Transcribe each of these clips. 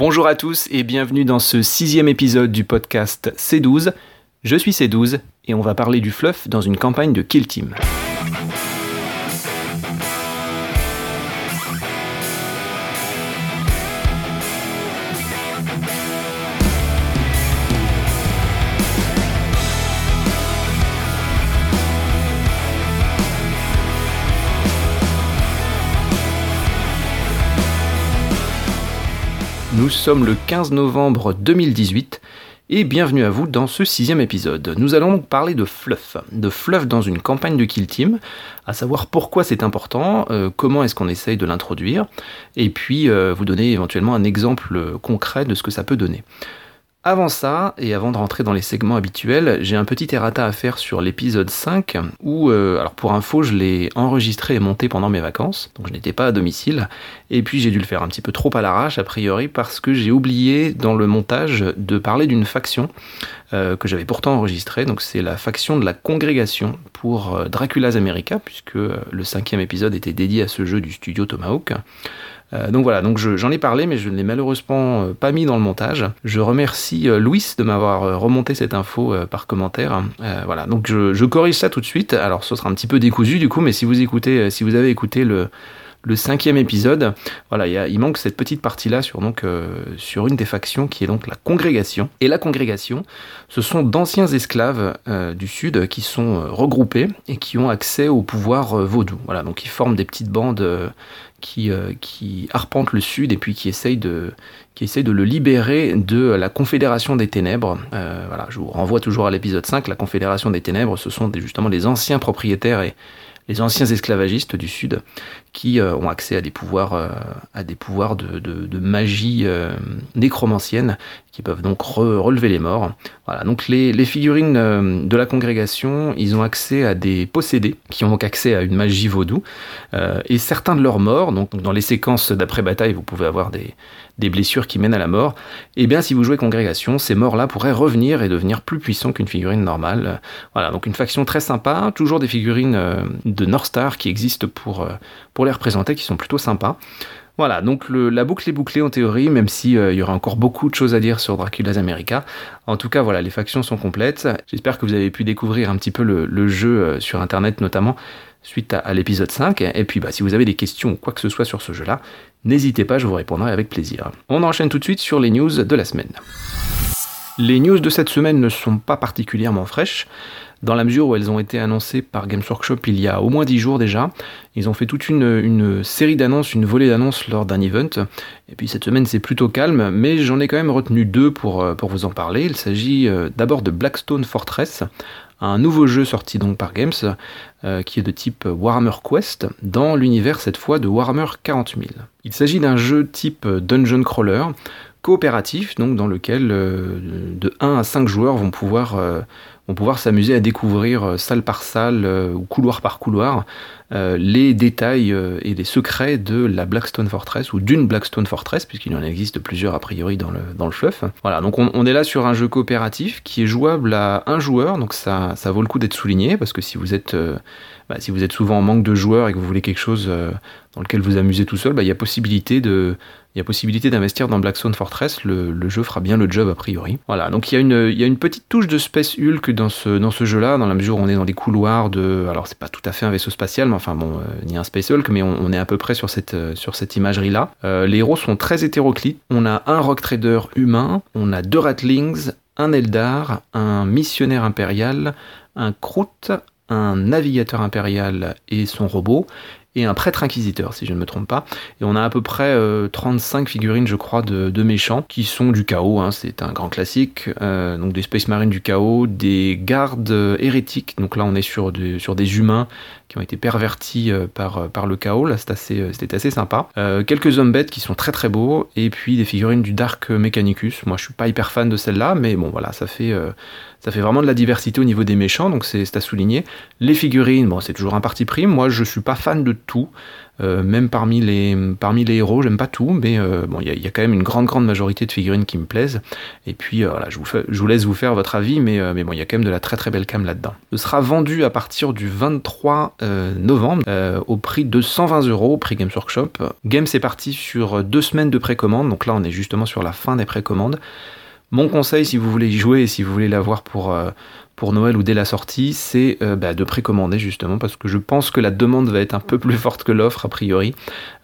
Bonjour à tous et bienvenue dans ce sixième épisode du podcast C12. Je suis C12 et on va parler du fluff dans une campagne de Kill Team. Nous sommes le 15 novembre 2018 et bienvenue à vous dans ce sixième épisode. Nous allons parler de fluff, de fluff dans une campagne de Kill Team, à savoir pourquoi c'est important, euh, comment est-ce qu'on essaye de l'introduire, et puis euh, vous donner éventuellement un exemple concret de ce que ça peut donner. Avant ça, et avant de rentrer dans les segments habituels, j'ai un petit errata à faire sur l'épisode 5, où, euh, alors pour info, je l'ai enregistré et monté pendant mes vacances, donc je n'étais pas à domicile, et puis j'ai dû le faire un petit peu trop à l'arrache, a priori, parce que j'ai oublié dans le montage de parler d'une faction euh, que j'avais pourtant enregistrée, donc c'est la faction de la congrégation pour euh, Dracula's America, puisque le cinquième épisode était dédié à ce jeu du studio Tomahawk. Euh, donc voilà, donc j'en ai parlé, mais je ne l'ai malheureusement euh, pas mis dans le montage. Je remercie euh, Louis de m'avoir remonté cette info par commentaire. voilà, donc je, corrige ça tout de suite. Alors ce sera un petit peu décousu du coup, mais si vous écoutez, si vous avez écouté le, cinquième épisode. Voilà, il, manque cette petite partie-là sur, sur une des factions qui est donc la congrégation. Et la congrégation, ce sont d'anciens esclaves du Sud qui sont regroupés et qui ont accès au pouvoir vaudou. Voilà, donc ils forment des petites bandes qui, euh, qui arpente le sud et puis qui essaye de, qui essaye de le libérer de la Confédération des Ténèbres. Euh, voilà, je vous renvoie toujours à l'épisode 5. La Confédération des Ténèbres, ce sont justement les anciens propriétaires et les anciens esclavagistes du Sud qui euh, ont accès à des pouvoirs, euh, à des pouvoirs de, de, magie euh, nécromancienne, qui peuvent donc relever les morts. Voilà, donc les, les figurines de la congrégation, ils ont accès à des possédés, qui ont donc accès à une magie vaudou, et certains de leurs morts, donc dans les séquences d'après-bataille, vous pouvez avoir des, des blessures qui mènent à la mort, et eh bien si vous jouez congrégation, ces morts-là pourraient revenir et devenir plus puissants qu'une figurine normale. Voilà, donc une faction très sympa, toujours des figurines de North Star qui existent pour les représenter, qui sont plutôt sympas. Voilà, donc la boucle est bouclée en théorie, même s'il euh, y aura encore beaucoup de choses à dire sur Dracula's America. En tout cas, voilà, les factions sont complètes. J'espère que vous avez pu découvrir un petit peu le, jeu euh, sur Internet, notamment suite à, l'épisode 5. Et puis, bah, si vous avez des questions ou quoi que ce soit sur ce jeu-là, n'hésitez pas, je vous répondrai avec plaisir. On enchaîne tout de suite sur les news de la semaine. Les news de cette semaine ne sont pas particulièrement fraîches dans la mesure où elles ont été annoncées par Games Workshop il y a au moins 10 jours déjà. Ils ont fait toute une, série d'annonces, une volée d'annonces lors d'un event. Et puis cette semaine c'est plutôt calme, mais j'en ai quand même retenu deux pour, euh, pour vous en parler. Il s'agit euh, d'abord de Blackstone Fortress, un nouveau jeu sorti donc par Games, euh, qui est de type Warhammer Quest, dans l'univers cette fois de Warhammer 40 000. Il s'agit d'un jeu type Dungeon Crawler, coopératif, donc dans lequel de 1 à 5 joueurs vont pouvoir vont pouvoir s'amuser à découvrir euh, salle par salle euh, ou couloir par couloir euh, les détails et les secrets de la Blackstone Fortress ou d'une Blackstone Fortress, puisqu'il en existe plusieurs a priori dans le, dans le fluff. Voilà, donc on, est là sur un jeu coopératif qui est jouable à un joueur, donc ça, vaut le coup d'être souligné, parce que si vous êtes, bah, si vous êtes souvent en manque de joueurs et que vous voulez quelque chose dans lequel vous amusez tout seul, bah, il y a possibilité de, il y a possibilité d'investir dans Blackstone Fortress, le, jeu fera bien le job a priori. Voilà, donc il y, a une, petite touche de Space Hulk dans ce, jeu-là, dans la mesure où on est dans les couloirs de... Alors c'est pas tout à fait un vaisseau spatial, mais enfin bon, euh, ni un Space Hulk, mais on, est à peu près sur cette, euh, imagerie-là. Euh, les héros sont très hétéroclites. On a un Rock Trader humain, on a deux Ratlings, un Eldar, un missionnaire impérial, un Kroot, un navigateur impérial et son robot, et un prêtre inquisiteur, si je ne me trompe pas. Et on a à peu près 35 euh, figurines, je crois, de, méchants qui sont du chaos. Hein, c'est un grand classique. Euh, donc des Space Marines du chaos, des gardes hérétiques. Donc là, on est sur, sur des humains qui ont été pervertis euh, par, par le chaos. Là, c'était assez, c'était assez sympa. quelques zombettes qui sont très très beaux. Et puis des figurines du Dark Mechanicus. Moi, je suis pas hyper fan de celle-là, mais bon, voilà, ça fait ça fait vraiment de la diversité au niveau des méchants, donc c'est à souligner. Les figurines, bon, c'est toujours un parti pris. Moi, je suis pas fan de tout. même parmi les, parmi les héros, j'aime pas tout, mais bon, il y, a quand même une grande, grande majorité de figurines qui me plaisent. Et puis voilà, je vous, laisse vous faire votre avis, mais, mais bon, il y a quand même de la très très belle cam là-dedans. Ce sera vendu à partir du 23 novembre au prix de 120 euros, prix Games Workshop. Games est parti sur deux semaines de précommande, donc là on est justement sur la fin des précommandes. Mon conseil, si vous voulez y jouer et si vous voulez l'avoir pour, pour Noël ou dès la sortie, c'est euh, bah, de précommander justement parce que je pense que la demande va être un peu plus forte que l'offre a priori.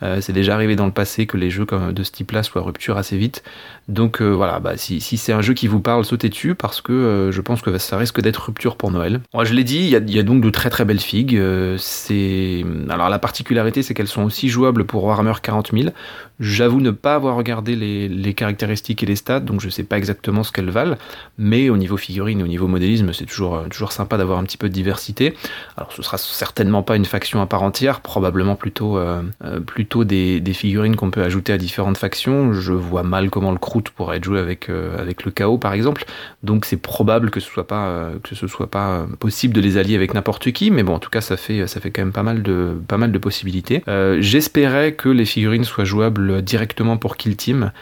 Euh, c'est déjà arrivé dans le passé que les jeux comme de ce type-là soient rupture assez vite. Donc euh, voilà, bah, si, c'est un jeu qui vous parle, sautez dessus parce que je pense que ça risque d'être rupture pour Noël. Moi, je l'ai dit, il y, a, donc de très très belles figues. c'est alors la particularité, c'est qu'elles sont aussi jouables pour Warhammer 40 000. J'avoue ne pas avoir regardé les, caractéristiques et les stats, donc je sais pas exactement ce qu'elles valent. Mais au niveau figurine et au niveau modélisme, c'est toujours, euh, toujours sympa d'avoir un petit peu de diversité. Alors ce sera certainement pas une faction à part entière, probablement plutôt, euh, euh, des, figurines qu'on peut ajouter à différentes factions. Je vois mal comment le croûte pourrait être joué avec, avec le chaos par exemple. Donc c'est probable que ce soit pas, que ce soit pas possible de les allier avec n'importe qui, mais bon en tout cas ça fait, ça fait quand même pas mal de, pas mal de possibilités. J'espérais que les figurines soient jouables directement pour Kill Team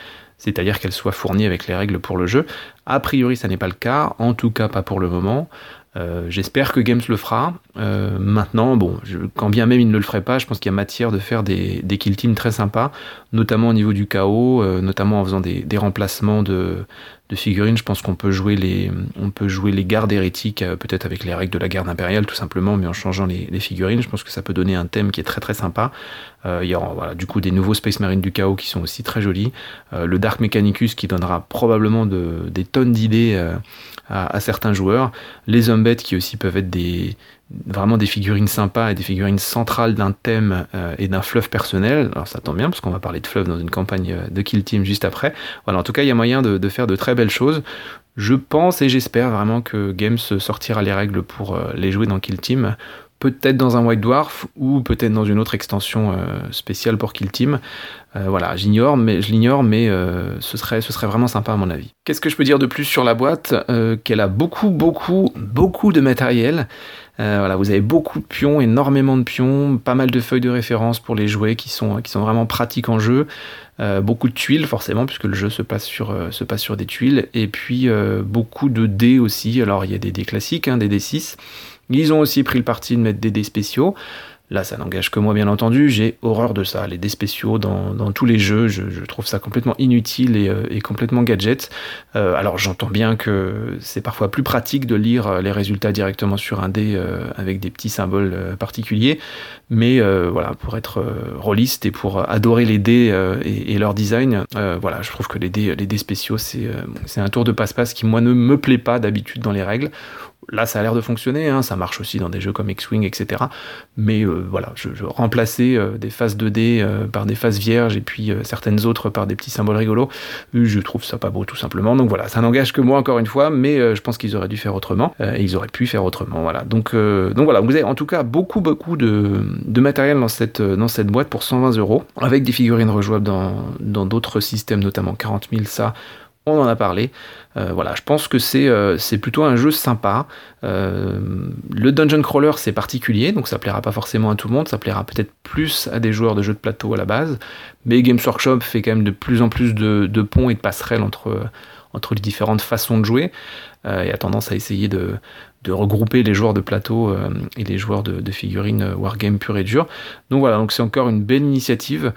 c'est-à-dire qu'elle soit fournie avec les règles pour le jeu. A priori, ça n'est pas le cas, en tout cas pas pour le moment. Euh, j'espère que Games le fera. Euh, maintenant, bon, quand bien même il ne le ferait pas, je pense qu'il y a matière de faire des, des kill teams très sympas, notamment au niveau du chaos, euh, notamment en faisant des, remplacements de, figurines. Je pense qu'on peut jouer les, on peut jouer les gardes hérétiques, peut-être avec les règles de la garde impériale tout simplement, mais en changeant les, figurines. Je pense que ça peut donner un thème qui est très très sympa. il y aura du coup des nouveaux Space Marines du chaos qui sont aussi très jolis. le Dark Mechanicus qui donnera probablement des tonnes d'idées à, certains joueurs. Les hommes qui aussi peuvent être des, vraiment des figurines sympas et des figurines centrales d'un thème euh, et d'un fluff personnel. Alors ça tombe bien parce qu'on va parler de fluff dans une campagne euh, de Kill Team juste après. Voilà, en tout cas, il y a moyen de, faire de très belles choses. Je pense et j'espère vraiment que Games sortira les règles pour euh, les jouer dans Kill Team peut-être dans un White Dwarf ou peut-être dans une autre extension spéciale pour Kill Team. Voilà, j'ignore, mais je l'ignore, mais ce serait, ce serait vraiment sympa à mon avis. Qu'est-ce que je peux dire de plus sur la boîte Qu'elle a beaucoup, beaucoup, beaucoup de matériel. Voilà, vous avez beaucoup de pions, énormément de pions, pas mal de feuilles de référence pour les jouets qui sont, qui sont vraiment pratiques en jeu. beaucoup de tuiles forcément puisque le jeu se passe sur, se passe sur des tuiles et puis beaucoup de dés aussi alors il y a des dés classiques hein, des dés 6 ils ont aussi pris le parti de mettre des dés spéciaux. Là, ça n'engage que moi, bien entendu. J'ai horreur de ça. Les dés spéciaux dans, tous les jeux, je, trouve ça complètement inutile et, euh, complètement gadget. Euh, alors, j'entends bien que c'est parfois plus pratique de lire euh, les résultats directement sur un dé avec des petits symboles particuliers. Mais voilà, pour être rôliste et pour adorer les dés et, leur design, voilà, je trouve que les dés, les dés spéciaux, c'est un tour de passe-passe qui, moi, ne me plaît pas d'habitude dans les règles. Là, ça a l'air de fonctionner, hein, ça marche aussi dans des jeux comme X-Wing, etc. Mais euh, voilà, je, remplaçais euh, des phases 2D euh, par des phases vierges et puis certaines autres par des petits symboles rigolos. Je trouve ça pas beau tout simplement. Donc voilà, ça n'engage que moi encore une fois, mais je pense qu'ils auraient dû faire autrement et ils auraient pu faire autrement. Voilà. Donc, voilà, vous avez en tout cas beaucoup beaucoup de, matériel dans cette, dans cette boîte pour 120 euros, avec des figurines rejouables dans d'autres systèmes, notamment 40 000, ça on en a parlé. Euh, voilà, je pense que c'est euh, plutôt un jeu sympa. Euh, le dungeon crawler c'est particulier, donc ça plaira pas forcément à tout le monde, ça plaira peut-être plus à des joueurs de jeux de plateau à la base. Mais Games Workshop fait quand même de plus en plus de, ponts et de passerelles entre, entre les différentes façons de jouer et a tendance à essayer de, regrouper les joueurs de plateau et les joueurs de, de figurines wargame pur et dur. Donc voilà, donc c'est encore une belle initiative.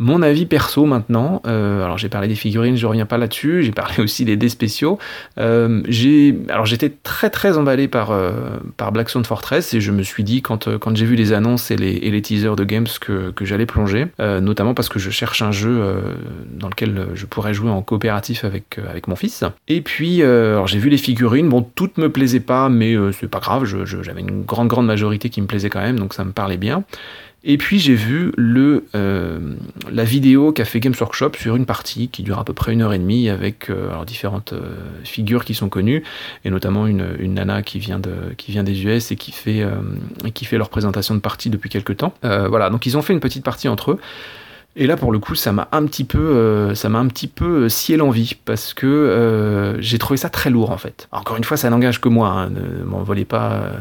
Mon avis perso maintenant, euh, alors j'ai parlé des figurines, je reviens pas là-dessus, j'ai parlé aussi des dés spéciaux. Euh, alors j'étais très très emballé par, euh, par Blackstone Fortress et je me suis dit quand, quand j'ai vu les annonces et les, et les teasers de games que, que j'allais plonger, notamment parce que je cherche un jeu dans lequel je pourrais jouer en coopératif avec, avec mon fils. Et puis alors j'ai vu les figurines, bon toutes me plaisaient pas, mais c'est pas grave, j'avais une grande grande majorité qui me plaisait quand même, donc ça me parlait bien. Et puis j'ai vu le, euh, la vidéo qu'a fait Games Workshop sur une partie qui dure à peu près une heure et demie avec euh, différentes euh, figures qui sont connues et notamment une, une, nana qui vient, de, qui vient des US et qui fait, qui fait leur présentation de partie depuis quelques temps. voilà, donc ils ont fait une petite partie entre eux. Et là, pour le coup, ça m'a un petit peu, ça m'a un petit peu scié l'envie parce que j'ai trouvé ça très lourd en fait. encore une fois, ça n'engage que moi. Hein, ne m'en pas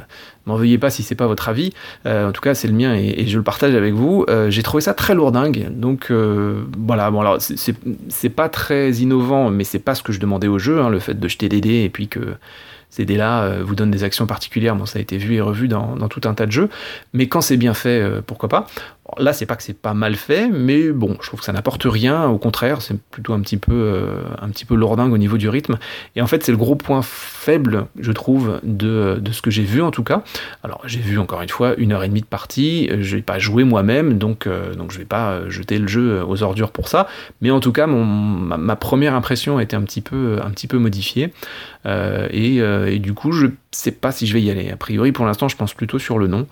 m'en veuillez pas si c'est pas votre avis. en tout cas, c'est le mien et, je le partage avec vous. j'ai trouvé ça très lourdingue. Donc voilà, bon alors c'est pas très innovant, mais c'est pas ce que je demandais au jeu, hein, le fait de jeter des dés et puis que ces dés-là euh, vous donnent des actions particulières. Bon, ça a été vu et revu dans, tout un tas de jeux, mais quand c'est bien fait, euh, pourquoi pas. Là, c'est pas que c'est pas mal fait, mais bon, je trouve que ça n'apporte rien. Au contraire, c'est plutôt un petit peu, euh, un lourdingue au niveau du rythme. Et en fait, c'est le gros point faible, je trouve, de, ce que j'ai vu en tout cas. Alors, j'ai vu encore une fois une heure et demie de partie. Je vais pas jouer moi-même, donc, donc je vais pas jeter le jeu aux ordures pour ça. Mais en tout cas, ma, première impression a été un petit peu, modifiée. et, du coup, je sais pas si je vais y aller. A priori, pour l'instant, je pense plutôt sur le nom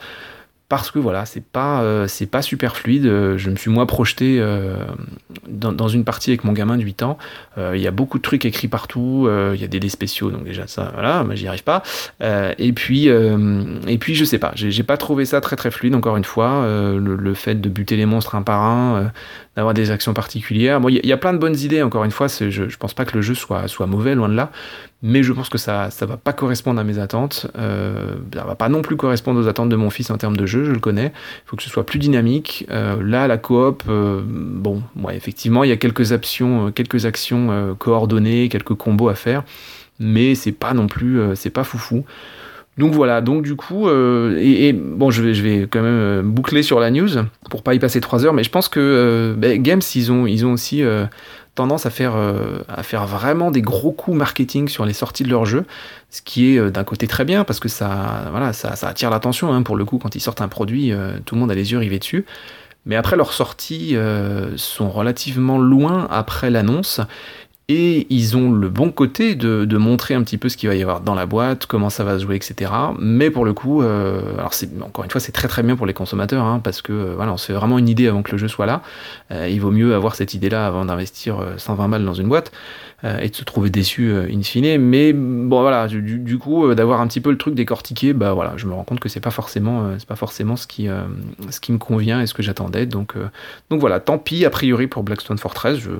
parce que voilà, c'est pas, euh, c'est pas super fluide. Euh, je me suis moi projeté euh, dans, une partie avec mon gamin de 8 ans. Il y a beaucoup de trucs écrits partout. Il y a des dés spéciaux, donc déjà ça, voilà, mais j'y arrive pas. et puis, et puis je sais pas, j'ai pas trouvé ça très très fluide. Encore une fois, le, fait de buter les monstres un par un, d'avoir des actions particulières. Bon, il y, a plein de bonnes idées. Encore une fois, je, je pense pas que le jeu soit mauvais, loin de là mais je pense que ça ça va pas correspondre à mes attentes. Euh, ça va pas non plus correspondre aux attentes de mon fils en termes de jeu, je le connais. Il faut que ce soit plus dynamique. Euh, là, la coop, euh, bon, ouais, effectivement, il y a quelques actions, euh, quelques actions coordonnées, quelques combos à faire, mais c'est pas non plus, c'est pas foufou. Donc voilà, donc du coup, et, bon, je vais, je vais quand même boucler sur la news pour pas y passer trois heures, mais je pense que ben, Games, ils ont, ils ont aussi tendance à faire, euh, à faire vraiment des gros coups marketing sur les sorties de leur jeu, ce qui est euh, d'un côté très bien parce que ça, voilà, ça, attire l'attention. Hein, pour le coup, quand ils sortent un produit, euh, tout le monde a les yeux rivés dessus. Mais après, leurs sorties sont relativement loin après l'annonce et ils ont le bon côté de, montrer un petit peu ce qu'il va y avoir dans la boîte, comment ça va se jouer, etc. Mais pour le coup, euh, alors c'est encore une fois c'est très très bien pour les consommateurs, hein, parce que euh, voilà, on fait vraiment une idée avant que le jeu soit là. Euh, il vaut mieux avoir cette idée-là avant d'investir 120 balles dans une boîte et de se trouver déçu in fine. Mais bon voilà, du, du coup d'avoir un petit peu le truc décortiqué, bah voilà, je me rends compte que c'est pas forcément c'est pas forcément ce qui ce qui me convient et ce que j'attendais. Donc donc voilà, tant pis a priori pour Blackstone Fortress. Je,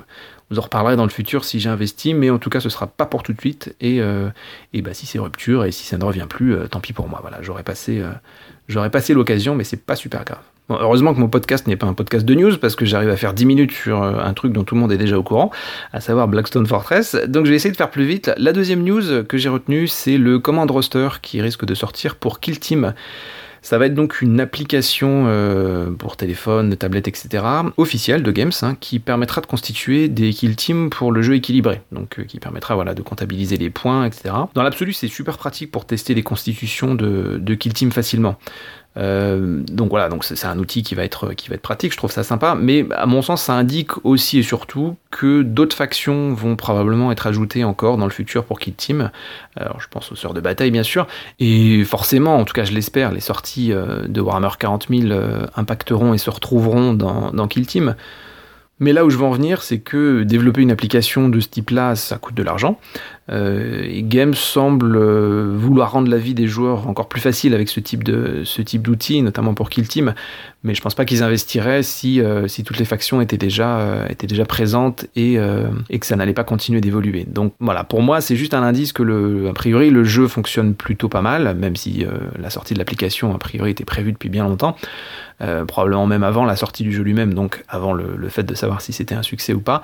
vous en reparlerai dans le futur si j'ai investi, mais en tout cas ce sera pas pour tout de suite. Et, euh, et bah, si c'est rupture et si ça ne revient plus, euh, tant pis pour moi. Voilà, j'aurais passé, euh, j'aurais passé l'occasion, mais c'est pas super grave. Heureusement que mon podcast n'est pas un podcast de news parce que j'arrive à faire 10 minutes sur un truc dont tout le monde est déjà au courant, à savoir Blackstone Fortress. Donc je vais essayer de faire plus vite. La deuxième news que j'ai retenue, c'est le Command Roster qui risque de sortir pour Kill Team. Ça va être donc une application euh, pour téléphone, tablette, etc. officielle de Games hein, qui permettra de constituer des kill teams pour le jeu équilibré. Donc euh, qui permettra voilà, de comptabiliser les points, etc. Dans l'absolu, c'est super pratique pour tester les constitutions de, de kill team facilement. Euh, donc voilà, donc c'est un outil qui va être qui va être pratique, je trouve ça sympa, mais à mon sens ça indique aussi et surtout que d'autres factions vont probablement être ajoutées encore dans le futur pour Kill Team. Alors je pense aux sœurs de bataille bien sûr, et forcément, en tout cas je l'espère, les sorties euh, de Warhammer 40 000 euh, impacteront et se retrouveront dans, dans Kill Team. Mais là où je veux en venir, c'est que développer une application de ce type-là, ça coûte de l'argent. Euh, et Games semble euh, vouloir rendre la vie des joueurs encore plus facile avec ce type de ce type d'outils, notamment pour Kill Team. Mais je pense pas qu'ils investiraient si euh, si toutes les factions étaient déjà étaient déjà présentes et et que ça n'allait pas continuer d'évoluer. Donc voilà, pour moi, c'est juste un indice que le a priori le jeu fonctionne plutôt pas mal, même si la sortie de l'application a priori était prévue depuis bien longtemps. probablement même avant la sortie du jeu lui-même, donc avant le, le fait de savoir si c'était un succès ou pas.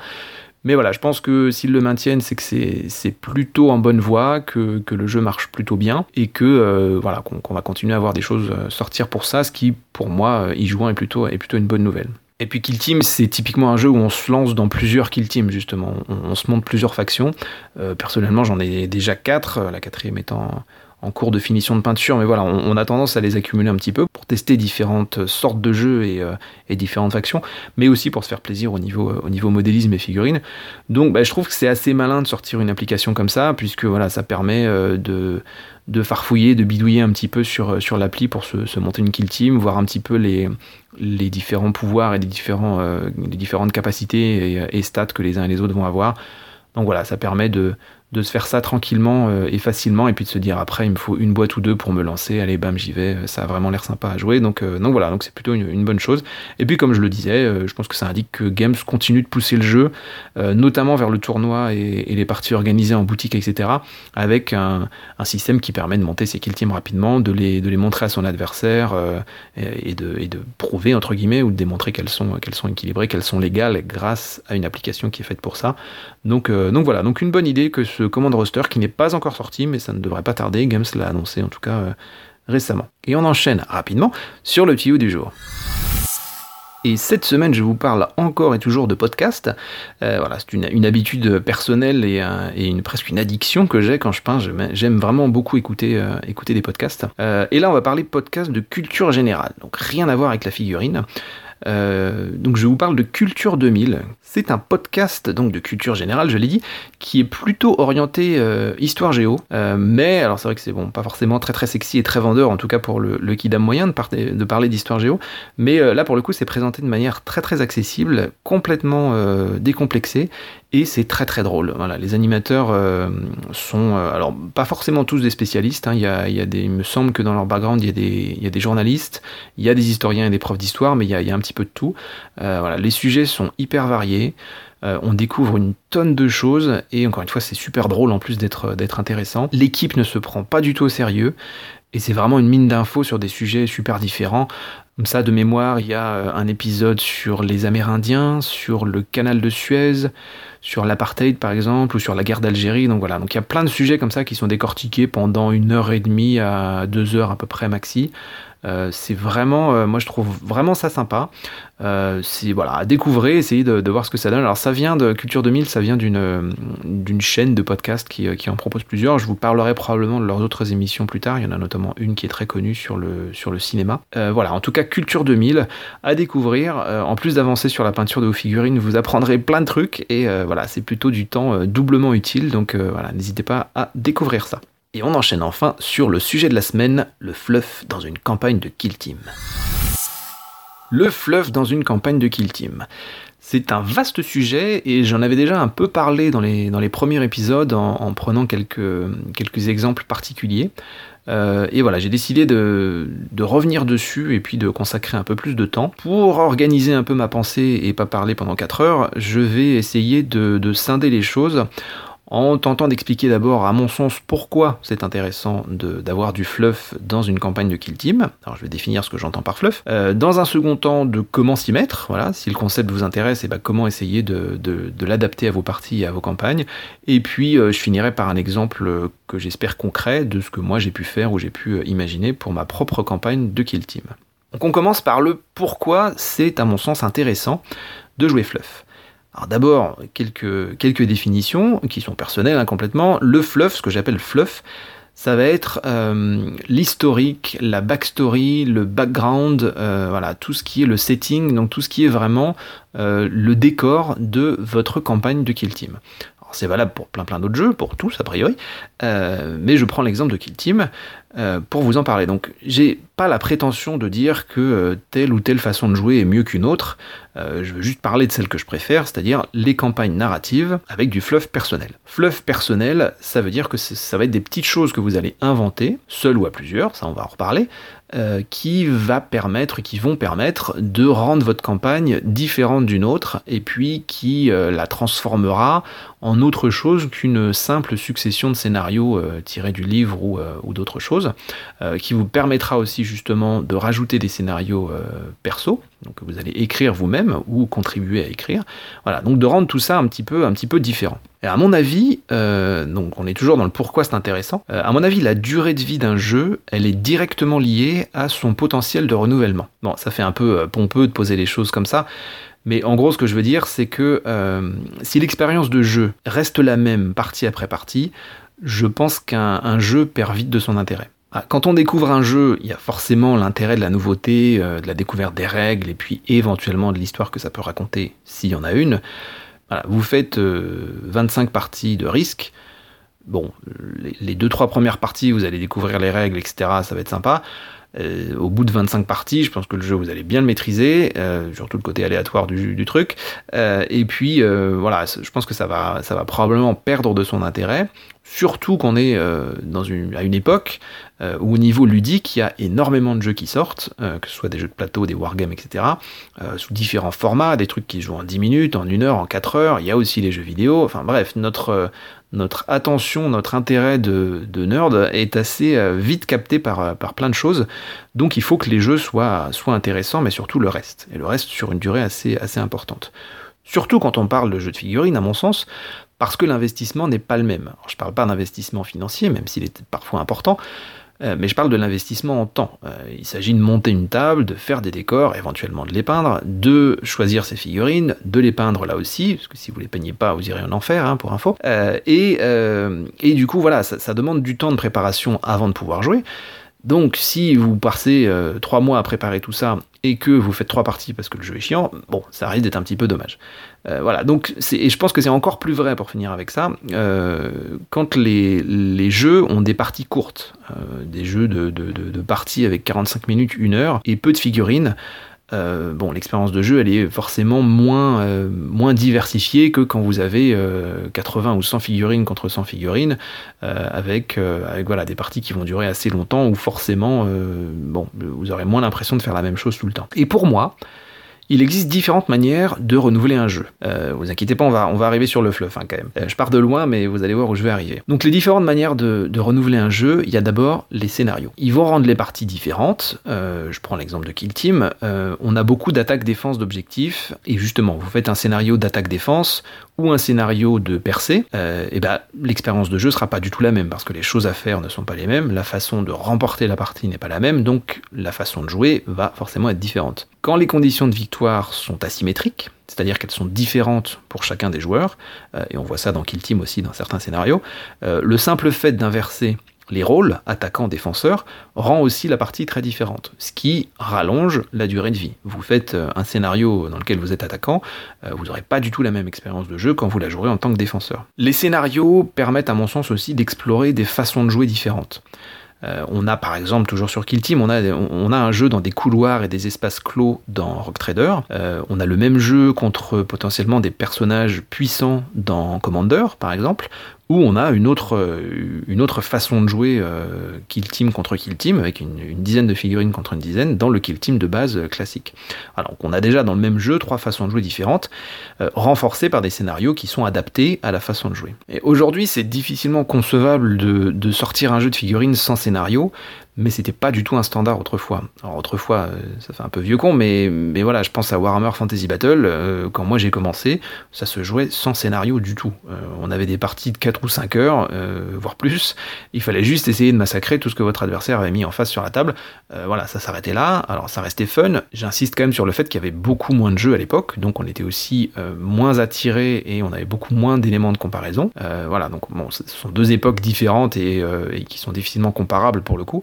Mais voilà, je pense que s'ils le maintiennent, c'est que c'est plutôt en bonne voie, que, le jeu marche plutôt bien, et que euh, voilà qu'on va continuer à voir des choses euh, sortir pour ça, ce qui, pour moi, euh, y jouant est plutôt, est plutôt une bonne nouvelle. Et puis Kill Team, c'est typiquement un jeu où on se lance dans plusieurs Kill Teams, justement. On, se monte plusieurs factions. personnellement, j'en ai déjà quatre, la quatrième étant en cours de finition de peinture, mais voilà, on, a tendance à les accumuler un petit peu pour tester différentes sortes de jeux et, euh, différentes factions, mais aussi pour se faire plaisir au niveau, euh, au niveau modélisme et figurines. Donc bah, je trouve que c'est assez malin de sortir une application comme ça, puisque voilà, ça permet euh, de, farfouiller, de bidouiller un petit peu sur, sur l'appli pour se, monter une kill team, voir un petit peu les, différents pouvoirs et les, différentes capacités et stats que les uns et les autres vont avoir. Donc voilà, ça permet de, de se faire ça tranquillement euh, et facilement, et puis de se dire après, il me faut une boîte ou deux pour me lancer, allez, bam, j'y vais, ça a vraiment l'air sympa à jouer. Donc, euh, donc voilà, donc c'est plutôt une, bonne chose. Et puis, comme je le disais, je pense que ça indique que Games continue de pousser le jeu, notamment vers le tournoi et, les parties organisées en boutique, etc., avec un, système qui permet de monter ses kill teams rapidement, de les, de les montrer à son adversaire et, de, et de prouver, entre guillemets, ou de démontrer qu'elles sont, qu'elles sont équilibrées, qu'elles sont légales grâce à une application qui est faite pour ça. Donc, donc voilà, donc une bonne idée que ce Command Roster qui n'est pas encore sorti, mais ça ne devrait pas tarder. Games l'a annoncé en tout cas euh, récemment. Et on enchaîne rapidement sur le tuyau du jour. Et cette semaine, je vous parle encore et toujours de podcast. Euh, voilà, c'est une, habitude personnelle et, une, presque une addiction que j'ai quand je peins. J'aime vraiment beaucoup écouter, euh, écouter des podcasts. et là, on va parler podcast de culture générale. Donc rien à voir avec la figurine. Euh, donc je vous parle de Culture 2000. C'est un podcast donc de culture générale, je l'ai dit, qui est plutôt orienté euh, histoire géo. Euh, mais alors c'est vrai que c'est bon, pas forcément très très sexy et très vendeur, en tout cas pour le, le kidam moyen de, de parler d'histoire géo. Mais là pour le coup c'est présenté de manière très très accessible, complètement décomplexé et c'est très très drôle. Voilà, les animateurs euh, sont, euh, alors pas forcément tous des spécialistes. Hein. il, y a, il, y a des, me semble que dans leur background il y a des, il y a des journalistes, il y a des historiens et des profs d'histoire, mais il y, a, il y, a, un petit peu de tout. Euh, voilà, les sujets sont hyper variés. On découvre une tonne de choses et encore une fois c'est super drôle en plus d'être d'être intéressant. L'équipe ne se prend pas du tout au sérieux et c'est vraiment une mine d'infos sur des sujets super différents. Comme ça, de mémoire, il y a un épisode sur les Amérindiens, sur le canal de Suez, sur l'apartheid par exemple, ou sur la guerre d'Algérie. Donc voilà, donc il y a plein de sujets comme ça qui sont décortiqués pendant une heure et demie à deux heures à peu près maxi. Euh, c'est vraiment, euh, moi je trouve vraiment ça sympa. Euh, c'est voilà, à découvrir, essayer de, voir ce que ça donne. Alors ça vient de Culture 2000, ça vient d'une chaîne de podcast qui, qui, en propose plusieurs. Je vous parlerai probablement de leurs autres émissions plus tard. Il y en a notamment une qui est très connue sur le sur le cinéma. voilà, en tout cas Culture 2000 à découvrir. en plus d'avancer sur la peinture de vos figurines, vous apprendrez plein de trucs et voilà, c'est plutôt du temps doublement utile. Donc voilà, n'hésitez pas à découvrir ça. Et on enchaîne enfin sur le sujet de la semaine, le fluff dans une campagne de Kill Team. Le fluff dans une campagne de Kill Team. C'est un vaste sujet et j'en avais déjà un peu parlé dans les, premiers épisodes en, prenant quelques, exemples particuliers. Euh, et voilà, j'ai décidé de, revenir dessus et puis de consacrer un peu plus de temps. Pour organiser un peu ma pensée et pas parler pendant 4 heures, je vais essayer de, de scinder les choses en tentant d'expliquer d'abord, à mon sens, pourquoi c'est intéressant d'avoir du fluff dans une campagne de kill team. Alors je vais définir ce que j'entends par fluff. Euh, dans un second temps, de comment s'y mettre. Voilà, si le concept vous intéresse, et eh ben, comment essayer de, l'adapter à vos parties et à vos campagnes. Et puis euh, je finirai par un exemple que j'espère concret de ce que moi j'ai pu faire ou j'ai pu euh, imaginer pour ma propre campagne de kill team. Donc on commence par le pourquoi c'est à mon sens intéressant de jouer fluff. Alors d'abord, quelques, quelques définitions qui sont personnelles hein, complètement. Le fluff, ce que j'appelle fluff, ça va être euh, l'historique, la backstory, le background, euh, voilà, tout ce qui est le setting, donc tout ce qui est vraiment euh, le décor de votre campagne de Kill Team. C'est valable pour plein plein d'autres jeux, pour tous a priori, mais je prends l'exemple de Kill Team pour vous en parler. Donc j'ai pas la prétention de dire que telle ou telle façon de jouer est mieux qu'une autre. Euh, je veux juste parler de celle que je préfère, c'est-à-dire les campagnes narratives avec du fluff personnel. Fluff personnel, ça veut dire que ça va être des petites choses que vous allez inventer, seul ou à plusieurs, ça on va en reparler, euh, qui va permettre, qui vont permettre de rendre votre campagne différente d'une autre, et puis qui euh, la transformera en autre chose qu'une simple succession de scénarios tirés du livre ou d'autres choses, qui vous permettra aussi justement de rajouter des scénarios perso, donc vous allez écrire vous-même ou contribuer à écrire. Voilà, donc de rendre tout ça un petit peu, un petit peu différent. Et à mon avis, euh, donc on est toujours dans le pourquoi c'est intéressant. Euh, à mon avis, la durée de vie d'un jeu, elle est directement liée à son potentiel de renouvellement. Bon, ça fait un peu euh, pompeux de poser les choses comme ça, mais en gros, ce que je veux dire, c'est que si l'expérience de jeu reste la même partie après partie, je pense qu'un jeu perd vite de son intérêt. Ah, quand on découvre un jeu, il y a forcément l'intérêt de la nouveauté, euh, de la découverte des règles, et puis éventuellement de l'histoire que ça peut raconter, s'il y en a une. vous faites 25 euh, parties de risque. Bon, les, deux trois premières parties, vous allez découvrir les règles, etc. Ça va être sympa. Au bout de 25 parties, je pense que le jeu vous allez bien le maîtriser, surtout le côté aléatoire du, truc. et puis voilà, je pense que ça va, ça va probablement perdre de son intérêt. Surtout qu'on est dans une, à une époque où au niveau ludique, il y a énormément de jeux qui sortent, que ce soit des jeux de plateau, des wargames, etc., sous différents formats, des trucs qui jouent en 10 minutes, en 1 heure, en 4 heures, il y a aussi les jeux vidéo, enfin bref, notre, notre attention, notre intérêt de, nerd est assez euh, vite capté par, euh, par plein de choses. Donc il faut que les jeux soient, intéressants, mais surtout le reste. Et le reste sur une durée assez, assez importante. Surtout quand on parle de jeux de figurines, à mon sens, parce que l'investissement n'est pas le même. je ne parle pas d'investissement financier, même s'il est parfois important, euh, mais je parle de l'investissement en temps. Euh, il s'agit de monter une table, de faire des décors, éventuellement de les peindre, de choisir ses figurines, de les peindre là aussi, parce que si vous les peignez pas, vous irez en enfer, hein, pour info. Euh, et, et, du coup, voilà, ça, ça, demande du temps de préparation avant de pouvoir jouer. Donc si vous passez trois mois à préparer tout ça et que vous faites trois parties parce que le jeu est chiant, bon, ça risque d'être un petit peu dommage. Euh, voilà, donc et je pense que c'est encore plus vrai pour finir avec ça, euh, quand les, jeux ont des parties courtes, euh, des jeux de, parties avec 45 minutes, 1 heure, et peu de figurines, bon, l'expérience de jeu, elle est forcément moins, moins diversifiée que quand vous avez 80 ou 100 figurines contre 100 figurines, avec, avec voilà, des parties qui vont durer assez longtemps, où forcément, bon, vous aurez moins l'impression de faire la même chose tout le temps. Et pour moi, il existe différentes manières de renouveler un jeu. Euh, vous inquiétez pas, on va, on va arriver sur le fluff hein, quand même. Euh, je pars de loin, mais vous allez voir où je vais arriver. Donc les différentes manières de, renouveler un jeu, il y a d'abord les scénarios. Ils vont rendre les parties différentes. Euh, je prends l'exemple de Kill Team. on a beaucoup d'attaque-défense d'objectifs, et justement, vous faites un scénario d'attaque-défense ou un scénario de percée, et ben l'expérience de jeu sera pas du tout la même parce que les choses à faire ne sont pas les mêmes, la façon de remporter la partie n'est pas la même, donc la façon de jouer va forcément être différente. Quand les conditions de victoire sont asymétriques, c'est-à-dire qu'elles sont différentes pour chacun des joueurs, euh, et on voit ça dans Kill Team aussi dans certains scénarios, euh, le simple fait d'inverser les rôles, attaquant-défenseur, rend aussi la partie très différente, ce qui rallonge la durée de vie. Vous faites euh, un scénario dans lequel vous êtes attaquant, vous n'aurez pas du tout la même expérience de jeu quand vous la jouerez en tant que défenseur. Les scénarios permettent à mon sens aussi d'explorer des façons de jouer différentes. Euh, on a par exemple, toujours sur Kill Team, on a, un jeu dans des couloirs et des espaces clos dans Rock Trader. Euh, on a le même jeu contre potentiellement des personnages puissants dans Commander, par exemple, où on a une autre, une autre façon de jouer euh, Kill Team contre Kill Team, avec une, dizaine de figurines contre une dizaine, dans le Kill Team de base euh, classique. Alors qu'on a déjà dans le même jeu trois façons de jouer différentes, euh, renforcées par des scénarios qui sont adaptés à la façon de jouer. Et aujourd'hui, c'est difficilement concevable de, de sortir un jeu de figurines sans scénario, mais c'était pas du tout un standard autrefois. Alors autrefois, euh, ça fait un peu vieux con, mais, mais voilà, je pense à Warhammer Fantasy Battle, euh, quand moi j'ai commencé, ça se jouait sans scénario du tout. Euh, on avait des parties de 4 ou 5 heures, voire plus, il fallait juste essayer de massacrer tout ce que votre adversaire avait mis en face sur la table. voilà, ça s'arrêtait là, alors ça restait fun. J'insiste quand même sur le fait qu'il y avait beaucoup moins de jeux à l'époque, donc on était aussi moins attiré et on avait beaucoup moins d'éléments de comparaison. voilà, donc bon, ce sont deux époques différentes et, et qui sont difficilement comparables pour le coup.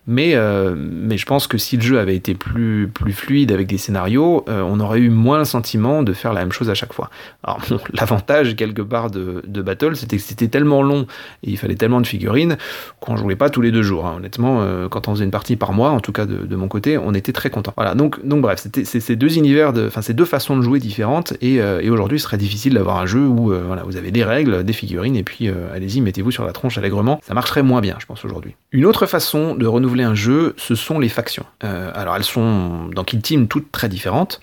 Mais, euh, mais je pense que si le jeu avait été plus, plus fluide avec des scénarios, euh, on aurait eu moins le sentiment de faire la même chose à chaque fois. Alors l'avantage quelque part de, de Battle, c'était que c'était tellement long et il fallait tellement de figurines qu'on jouait pas tous les deux jours. Hein. Honnêtement, euh, quand on faisait une partie par mois, en tout cas de, de mon côté, on était très content. Voilà, donc, donc bref, c'était ces deux univers, enfin ces deux façons de jouer différentes et, et aujourd'hui, ce serait difficile d'avoir un jeu où voilà, vous avez des règles, des figurines et puis allez-y, mettez-vous sur la tronche allègrement. Ça marcherait moins bien, je pense aujourd'hui. Une autre façon de renouveler un jeu, ce sont les factions. Euh, alors elles sont dans Kill Team toutes très différentes.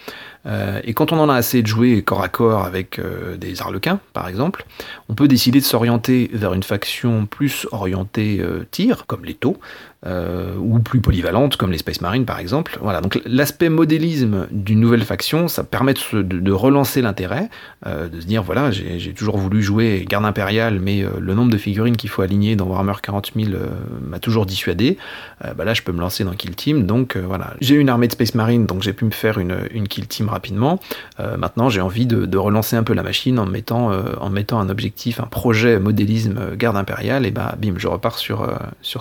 Euh, et quand on en a assez de jouer corps à corps avec euh, des arlequins, par exemple, on peut décider de s'orienter vers une faction plus orientée tir, comme les taux, euh, ou plus polyvalentes comme les Space Marines par exemple. Voilà, donc l'aspect modélisme d'une nouvelle faction, ça permet de, relancer l'intérêt, euh, de se dire voilà, j'ai toujours voulu jouer garde impériale, mais euh, le nombre de figurines qu'il faut aligner dans Warhammer 40 000 m'a toujours dissuadé. bah là, je peux me lancer dans Kill Team, donc voilà, j'ai une armée de Space Marines, donc j'ai pu me faire une, une Kill Team rapidement. maintenant, j'ai envie de, relancer un peu la machine en mettant, mettant un objectif, un projet modélisme garde impériale, et bah bim, je repars sur,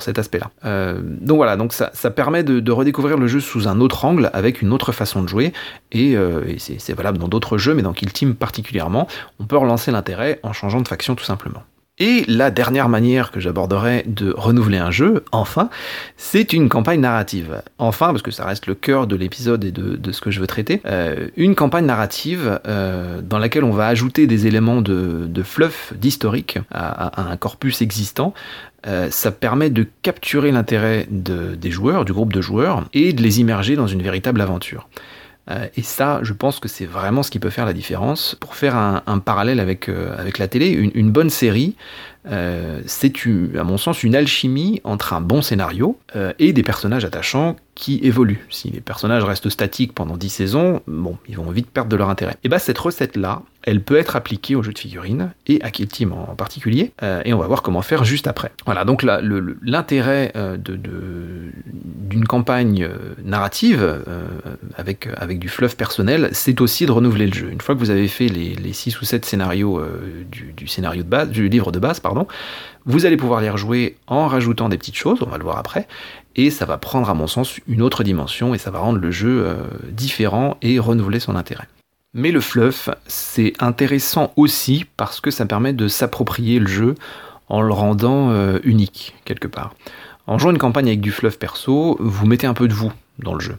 cet aspect-là. Euh, donc voilà, donc ça, permet de, redécouvrir le jeu sous un autre angle, avec une autre façon de jouer, et, euh, c'est valable dans d'autres jeux, mais dans Kill Team particulièrement, on peut relancer l'intérêt en changeant de faction tout simplement. Et la dernière manière que j'aborderai de renouveler un jeu, enfin, c'est une campagne narrative. Enfin, parce que ça reste le cœur de l'épisode et de, ce que je veux traiter, euh, une campagne narrative euh, dans laquelle on va ajouter des éléments de, fluff, d'historique à, un corpus existant. Euh, ça permet de capturer l'intérêt des joueurs, du groupe de joueurs, et de les immerger dans une véritable aventure. Euh, et ça, je pense que c'est vraiment ce qui peut faire la différence. Pour faire un, parallèle avec, euh, avec la télé, une, bonne série, euh, c'est à mon sens une alchimie entre un bon scénario et des personnages attachants qui évoluent. Si les personnages restent statiques pendant 10 saisons, bon, ils vont vite perdre de leur intérêt. Et bah cette recette-là, elle peut être appliquée au jeu de figurines et à Kill Team en particulier, et on va voir comment faire juste après. Voilà, donc l'intérêt de, d'une campagne narrative avec, avec du fluff personnel, c'est aussi de renouveler le jeu. Une fois que vous avez fait les, les 6 ou 7 scénarios du, du, scénario de base, du livre de base, pardon, vous allez pouvoir les rejouer en rajoutant des petites choses, on va le voir après, et ça va prendre à mon sens une autre dimension et ça va rendre le jeu euh, différent et renouveler son intérêt. Mais le fluff, c'est intéressant aussi parce que ça permet de s'approprier le jeu en le rendant euh, unique quelque part. En jouant une campagne avec du fluff perso, vous mettez un peu de vous dans le jeu.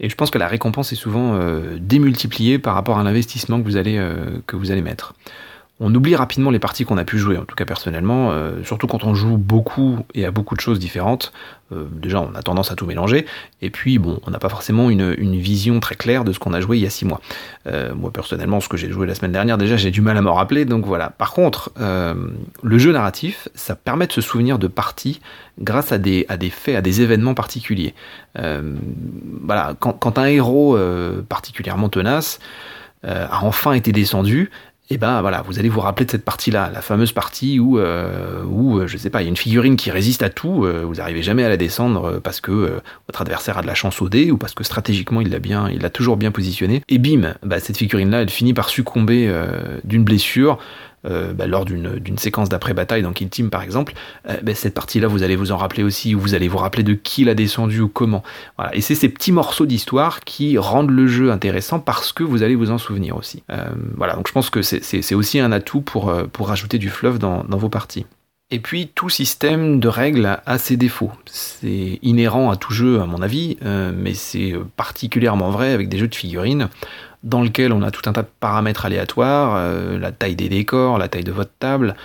Et je pense que la récompense est souvent euh, démultipliée par rapport à l'investissement que, vous allez, que vous allez mettre on oublie rapidement les parties qu'on a pu jouer, en tout cas personnellement, euh, surtout quand on joue beaucoup et à beaucoup de choses différentes. Euh, déjà, on a tendance à tout mélanger, et puis bon, on n'a pas forcément une, vision très claire de ce qu'on a joué il y a six mois. Euh, moi personnellement, ce que j'ai joué la semaine dernière, déjà j'ai du mal à m'en rappeler, donc voilà. Par contre, le jeu narratif, ça permet de se souvenir de parties grâce à des, faits, à des événements particuliers. voilà, quand, un héros particulièrement tenace a enfin été descendu, et ben voilà, vous allez vous rappeler de cette partie-là, la fameuse partie où, euh, où, euh, je sais pas, il y a une figurine qui résiste à tout, euh, vous n'arrivez jamais à la descendre parce que votre adversaire a de la chance au dé ou parce que stratégiquement il l'a bien, il l'a toujours bien positionné. Et bim, bah, cette figurine-là, elle finit par succomber d'une blessure. Euh, bah, lors d'une séquence d'après-bataille dans Kill Team par exemple, euh, bah, cette partie-là vous allez vous en rappeler aussi, ou vous allez vous rappeler de qui l'a descendu ou comment. Voilà. Et c'est ces petits morceaux d'histoire qui rendent le jeu intéressant parce que vous allez vous en souvenir aussi. Euh, voilà, donc je pense que c'est aussi un atout pour, pour rajouter du dans, dans vos parties. Et puis tout système de règles a ses défauts. C'est inhérent à tout jeu à mon avis, mais c'est particulièrement vrai avec des jeux de figurines dans lequel on a tout un tas de paramètres aléatoires, euh, la taille des décors, la taille de votre table,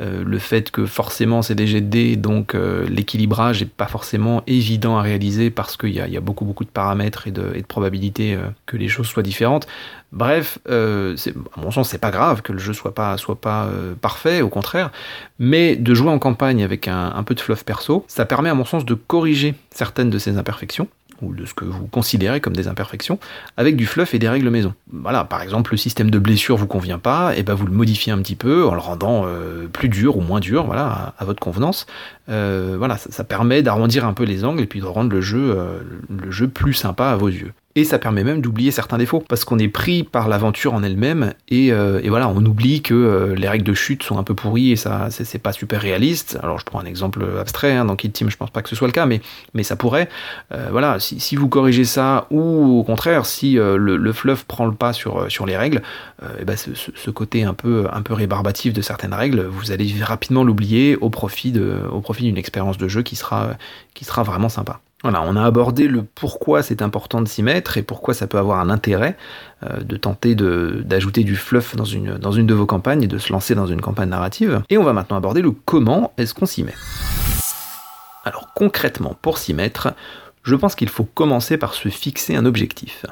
euh, le fait que forcément c'est des jets donc euh, l'équilibrage n'est pas forcément évident à réaliser parce qu'il y, a beaucoup beaucoup de paramètres et de, probabilités que les choses soient différentes. Bref, à mon sens c'est pas grave que le jeu soit pas, soit pas parfait, au contraire, mais de jouer en campagne avec un, un peu de fluff perso, ça permet à mon sens de corriger certaines de ces imperfections ou de ce que vous considérez comme des imperfections, avec du fluff et des règles maison. Voilà, par exemple, le système de blessure vous convient pas, et ben vous le modifiez un petit peu en le rendant euh, plus dur ou moins dur, voilà, à, votre convenance. Euh, voilà, ça, permet d'arrondir un peu les angles et puis de rendre le jeu, euh, le jeu plus sympa à vos yeux. Et ça permet même d'oublier certains défauts, parce qu'on est pris par l'aventure en elle-même, et, euh, voilà, on oublie que euh, les règles de chute sont un peu pourries, et ça, c'est pas super réaliste. Alors je prends un exemple abstrait, hein, dans Kid Team je pense pas que ce soit le cas, mais, mais ça pourrait. Euh, voilà, si, vous corrigez ça, ou au contraire, si le, fluff prend le pas sur, sur les règles, et ben ce, côté un peu, un peu rébarbatif de certaines règles, vous allez rapidement l'oublier au profit d'une expérience de jeu qui sera, qui sera vraiment sympa. Voilà, on a abordé le pourquoi c'est important de s'y mettre et pourquoi ça peut avoir un intérêt euh, de tenter d'ajouter du fluff dans une, dans une de vos campagnes et de se lancer dans une campagne narrative. Et on va maintenant aborder le comment est-ce qu'on s'y met. Alors concrètement, pour s'y mettre, je pense qu'il faut commencer par se fixer un objectif.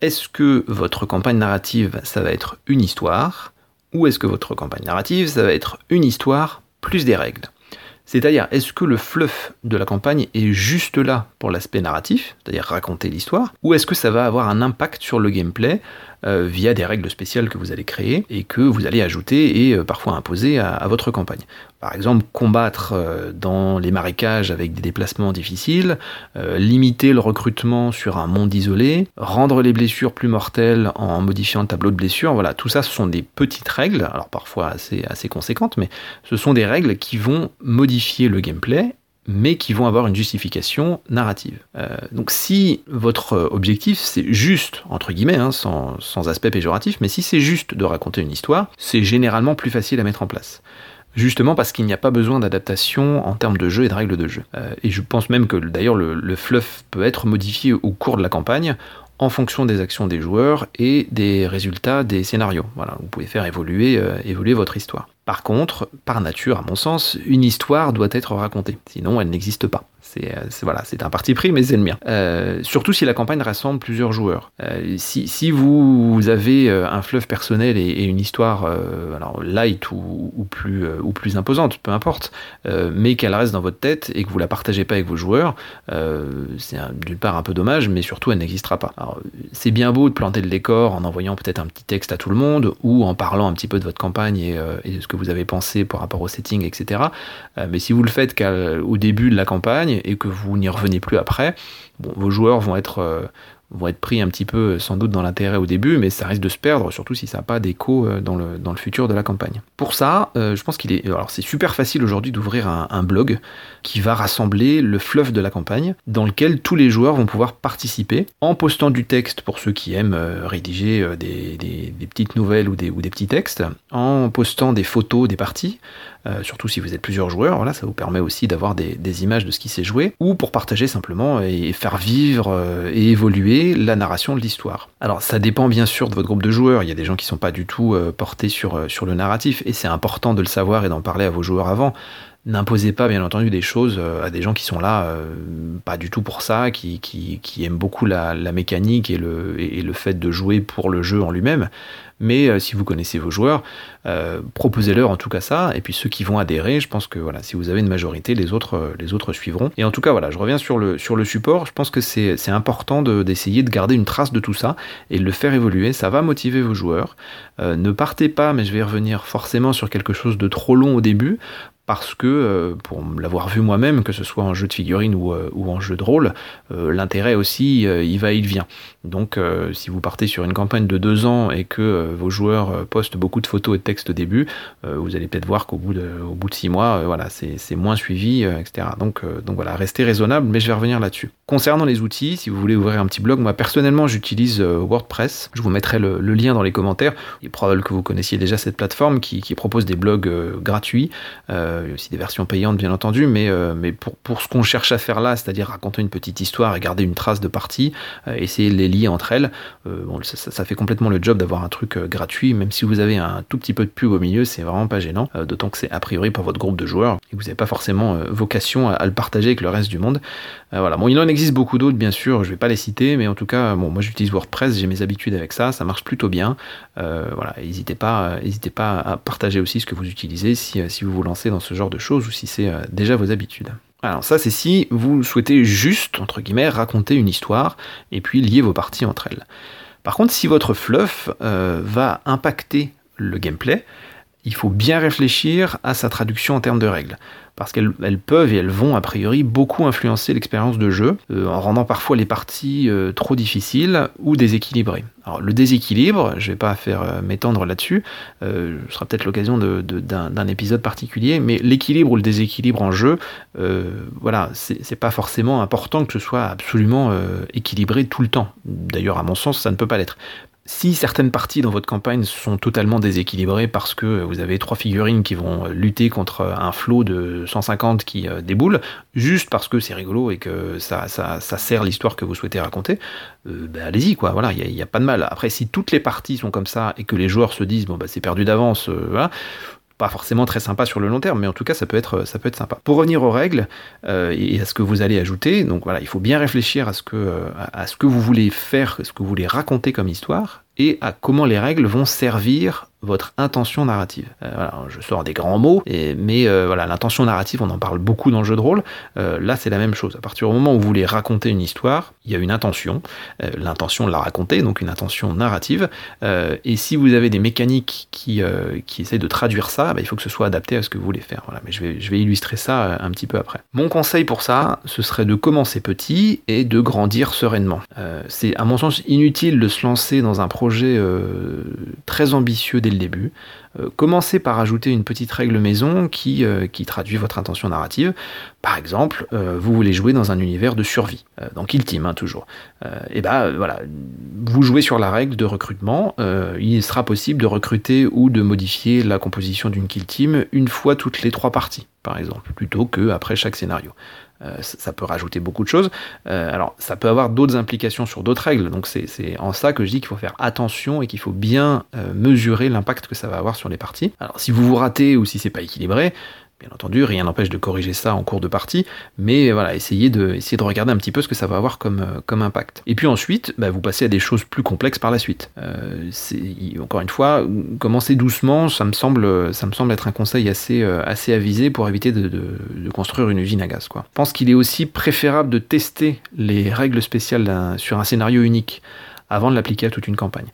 Est-ce que votre campagne narrative, ça va être une histoire Ou est-ce que votre campagne narrative, ça va être une histoire plus des règles? C'est-à-dire, est-ce que le fluff de la campagne est juste là pour l'aspect narratif, c'est-à-dire raconter l'histoire, ou est-ce que ça va avoir un impact sur le gameplay euh, via des règles spéciales que vous allez créer et que vous allez ajouter et euh, parfois imposer à, votre campagne. Par exemple, combattre euh, dans les marécages avec des déplacements difficiles, limiter le recrutement sur un monde isolé, rendre les blessures plus mortelles en modifiant le tableau de blessures, voilà, tout ça ce sont des petites règles, alors parfois assez, assez conséquentes, mais ce sont des règles qui vont modifier le gameplay mais qui vont avoir une justification narrative. Euh, donc si votre objectif c'est juste, entre guillemets, hein, sans, aspect péjoratif, mais si c'est juste de raconter une histoire, c'est généralement plus facile à mettre en place. justement parce qu'il n'y a pas besoin d'adaptation en termes de jeu et de règles de jeu. et je pense même que d'ailleurs le fluff peut être modifié au cours de la campagne en fonction des actions des joueurs et des résultats des scénarios. Voilà, vous pouvez faire évoluer, euh, évoluer votre histoire. Par contre, par nature, à mon sens, une histoire doit être racontée, sinon elle n'existe pas. C'est euh, voilà, c'est un parti pris, mais c'est le mien. Euh, surtout si la campagne rassemble plusieurs joueurs. Euh, si, si, vous avez un fleuve personnel et, une histoire alors light ou, plus, ou plus imposante, peu importe, mais qu'elle reste dans votre tête et que vous la partagez pas avec vos joueurs, c'est d'une part un peu dommage, mais surtout elle n'existera pas. C'est bien beau de planter le décor en envoyant peut-être un petit texte à tout le monde ou en parlant un petit peu de votre campagne et, et de ce que vous avez pensé par rapport au setting, etc. Mais si vous le faites qu'au début de la campagne et que vous n'y revenez plus après, vos joueurs vont être euh, vont être pris un petit peu sans doute dans l'intérêt au début, mais ça risque de se perdre, surtout si ça n'a pas d'écho euh, dans le, dans le futur de la campagne. Pour ça, euh, je pense qu'il est... Alors c'est super facile aujourd'hui d'ouvrir un, blog qui va rassembler le fleuve de la campagne, dans lequel tous les joueurs vont pouvoir participer, en postant du texte pour ceux qui aiment euh, rédiger des, des, petites nouvelles ou des, ou des petits textes, en postant des photos des parties, surtout si vous êtes plusieurs joueurs, voilà, ça vous permet aussi d'avoir des, images de ce qui s'est joué, ou pour partager simplement et faire vivre et évoluer la narration de l'histoire. Alors ça dépend bien sûr de votre groupe de joueurs, il y a des gens qui sont pas du tout euh, portés euh, sur le narratif, et c'est important de le savoir et d'en parler à vos joueurs avant. N'imposez pas, bien entendu, des choses euh, à des gens qui sont là, pas du tout pour ça, qui, qui, aiment beaucoup la, mécanique et le, et le fait de jouer pour le jeu en lui-même. Mais euh, si vous connaissez vos joueurs, euh, proposez-leur en tout cas ça. Et puis ceux qui vont adhérer, je pense que voilà, si vous avez une majorité, les autres, euh, suivront. Et en tout cas, voilà, je reviens sur le, sur le support. Je pense que c'est important d'essayer de, garder une trace de tout ça et de le faire évoluer. Ça va motiver vos joueurs. ne partez pas, mais je vais revenir forcément sur quelque chose de trop long au début parce que, euh, pour l'avoir vu moi-même, que ce soit en jeu de figurines ou, euh, en jeu de rôle, euh, l'intérêt aussi, il va, il vient. Donc, si vous partez sur une campagne de deux ans et que vos joueurs postent beaucoup de photos et de textes au début, vous allez peut-être voir qu'au bout de, bout de six mois, voilà, c'est moins suivi, etc. Donc, voilà, restez raisonnable, mais je vais revenir là-dessus. Concernant les outils, si vous voulez ouvrir un petit blog, moi personnellement, j'utilise WordPress. Je vous mettrai le, lien dans les commentaires. Il est probable que vous connaissiez déjà cette plateforme qui, propose des blogs gratuits. Il y a aussi des versions payantes bien entendu, mais, euh, pour, ce qu'on cherche à faire là, c'est-à-dire raconter une petite histoire et garder une trace de partie, euh, essayer de les lier entre elles, bon, ça, fait complètement le job d'avoir un truc gratuit, même si vous avez un tout petit peu de pub au milieu, c'est vraiment pas gênant, d'autant que c'est a priori pour votre groupe de joueurs et que vous n'avez pas forcément vocation à, le partager avec le reste du monde. Voilà, bon, il en existe beaucoup d'autres, bien sûr, je vais pas les citer, mais en tout cas, bon, moi j'utilise WordPress, j'ai mes habitudes avec ça, ça marche plutôt bien. voilà, n'hésitez pas, n'hésitez pas à partager aussi ce que vous utilisez si, vous vous lancez dans ce genre de choses ou si c'est euh, déjà vos habitudes. Alors ça c'est si vous souhaitez juste, entre guillemets, raconter une histoire et puis lier vos parties entre elles. Par contre, si votre fluff euh, va impacter le gameplay, il faut bien réfléchir à sa traduction en termes de règles parce qu'elles peuvent et elles vont a priori beaucoup influencer l'expérience de jeu, euh, en rendant parfois les parties euh, trop difficiles ou déséquilibrées. Alors le déséquilibre, je ne vais pas faire euh, m'étendre là-dessus, ce sera peut-être l'occasion d'un épisode particulier, mais l'équilibre ou le déséquilibre en jeu, voilà, c'est pas forcément important que ce soit absolument équilibré tout le temps. D'ailleurs, à mon sens, ça ne peut pas l'être. Si certaines parties dans votre campagne sont totalement déséquilibrées parce que vous avez trois figurines qui vont lutter contre un flot de 150 qui euh, déboule, juste parce que c'est rigolo et que ça, ça, sert l'histoire que vous souhaitez raconter, euh, ben allez-y, quoi, voilà, il n'y a, pas de mal. Après, si toutes les parties sont comme ça et que les joueurs se disent, bon, bah, c'est perdu d'avance, euh, voilà, pas forcément très sympa sur le long terme, mais en tout cas ça peut être, être sympa. Pour revenir aux règles et à ce que vous allez ajouter, donc voilà, il faut bien réfléchir à ce que, à ce que vous voulez faire, ce que vous voulez raconter comme histoire, et à comment les règles vont servir votre intention narrative. Euh, voilà, je sors des grands mots, mais euh, voilà, l'intention narrative, on en parle beaucoup dans le jeu de rôle. Euh, là, c'est la même chose. À partir du moment où vous voulez raconter une histoire, il y a une intention, l'intention de la raconter, donc une intention narrative. et si vous avez des mécaniques qui, qui essaient de traduire ça, bah, il faut que ce soit adapté à ce que vous voulez faire. Voilà, mais je vais, je vais illustrer ça un petit peu après. Mon conseil pour ça, ce serait de commencer petit et de grandir sereinement. c'est à mon sens inutile de se lancer dans un projet très ambitieux le début. commencez par ajouter une petite règle maison qui, qui traduit votre intention narrative. Par exemple, vous voulez jouer dans un univers de survie, dans Kill Team hein, toujours. et ben voilà, vous jouez sur la règle de recrutement. il sera possible de recruter ou de modifier la composition d'une Kill Team une fois toutes les trois parties, par exemple, plutôt que après chaque scénario. Euh, ça peut rajouter beaucoup de choses. Euh, alors, ça peut avoir d'autres implications sur d'autres règles. Donc, c'est en ça que je dis qu'il faut faire attention et qu'il faut bien euh, mesurer l'impact que ça va avoir sur les parties. Alors, si vous vous ratez ou si c'est pas équilibré, Bien entendu, rien n'empêche de corriger ça en cours de partie, mais voilà, essayez de, essayer de regarder un petit peu ce que ça va avoir comme, euh, impact. Et puis ensuite, bah, vous passez à des choses plus complexes par la suite. Euh, encore une fois, commencer doucement, ça me semble, être un conseil assez, euh, avisé pour éviter de, construire une usine à gaz. Je pense qu'il est aussi préférable de tester les règles spéciales sur un scénario unique avant de l'appliquer à toute une campagne.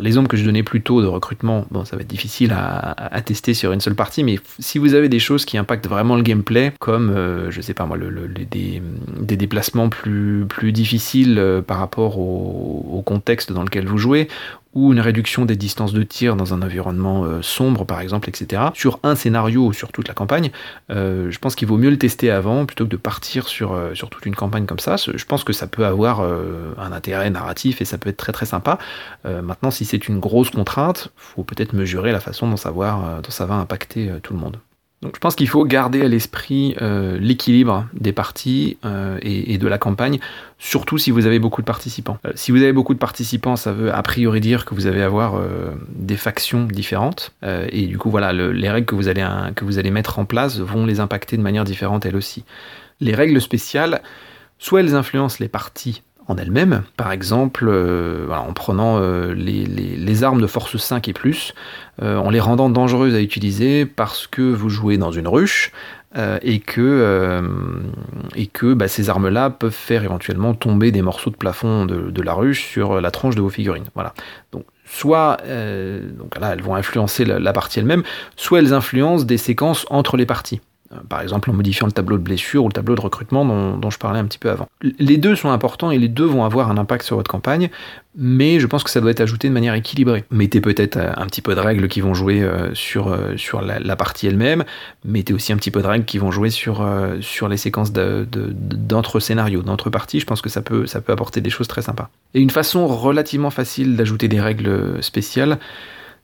L'exemple que je donnais plus tôt de recrutement, bon, ça va être difficile à, tester sur une seule partie, mais si vous avez des choses qui impactent vraiment le gameplay, comme, euh, je sais pas moi, des, déplacements plus, plus difficiles euh, par rapport au, contexte dans lequel vous jouez, ou une réduction des distances de tir dans un environnement euh, sombre par exemple, etc. Sur un scénario ou sur toute la campagne, je pense qu'il vaut mieux le tester avant plutôt que de partir sur, sur toute une campagne comme ça. Je pense que ça peut avoir un intérêt narratif et ça peut être très très sympa. maintenant, si c'est une grosse contrainte, faut peut-être mesurer la façon dont, ça va impacter tout le monde. Donc je pense qu'il faut garder à l'esprit euh, l'équilibre des parties euh, et, de la campagne, surtout si vous avez beaucoup de participants. Euh, si vous avez beaucoup de participants, ça veut a priori dire que vous allez avoir des factions différentes, et du coup voilà, les règles que vous, allez, que vous allez mettre en place vont les impacter de manière différente elles aussi. Les règles spéciales, soit elles influencent les parties en elle-même. Par exemple, euh, en prenant euh, les, armes de force 5 et plus, euh, en les rendant dangereuses à utiliser parce que vous jouez dans une ruche et que, et que bah, ces armes-là peuvent faire éventuellement tomber des morceaux de plafond de, la ruche sur la tranche de vos figurines. Voilà. Donc, soit là, elles vont influencer la partie elle-même, soit elles influencent des séquences entre les parties. Euh, par exemple en modifiant le tableau de blessure ou le tableau de recrutement dont, je parlais un petit peu avant. Les deux sont importants et les deux vont avoir un impact sur votre campagne, mais je pense que ça doit être ajouté de manière équilibrée. Mettez peut-être euh, un petit peu de règles qui vont jouer euh, sur, la, partie elle-même, mettez aussi un petit peu de règles qui vont jouer sur, les séquences d'entre scénarios, d'entre parties, je pense que ça peut, ça peut apporter des choses très sympas. Et une façon relativement facile d'ajouter des règles spéciales,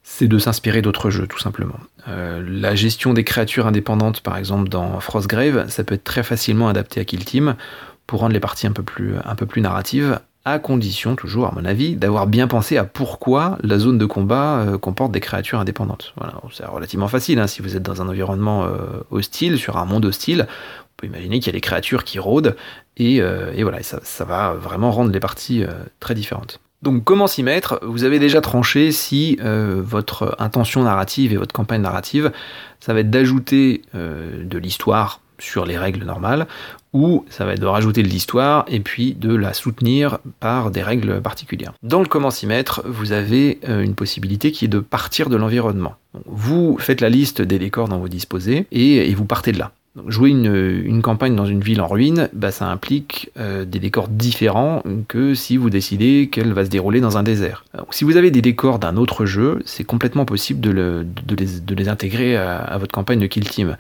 c'est de s'inspirer d'autres jeux, tout simplement. Euh, la gestion des créatures indépendantes, par exemple dans Frostgrave, ça peut être très facilement adapté à Kill Team pour rendre les parties un peu plus, un narratives, à condition, toujours à mon avis, d'avoir bien pensé à pourquoi la zone de combat euh, comporte des créatures indépendantes. Voilà, c'est relativement facile, hein. si vous êtes dans un environnement euh, hostile, sur un monde hostile, on peut imaginer qu'il y a des créatures qui rôdent, et, voilà, ça, ça, va vraiment rendre les parties très différentes. Donc comment s'y mettre? Vous avez déjà tranché si euh, votre intention narrative et votre campagne narrative, ça va être d'ajouter euh, de l'histoire sur les règles normales, ou ça va être de rajouter de l'histoire et puis de la soutenir par des règles particulières. Dans le comment s'y mettre, vous avez euh, une possibilité qui est de partir de l'environnement. Vous faites la liste des décors dont vous disposez et vous partez de là jouer une, campagne dans une ville en ruine, bah, ça implique euh, des décors différents que si vous décidez qu'elle va se dérouler dans un désert. si vous avez des décors d'un autre jeu, c'est complètement possible de, les, intégrer à, votre campagne de Kill Team.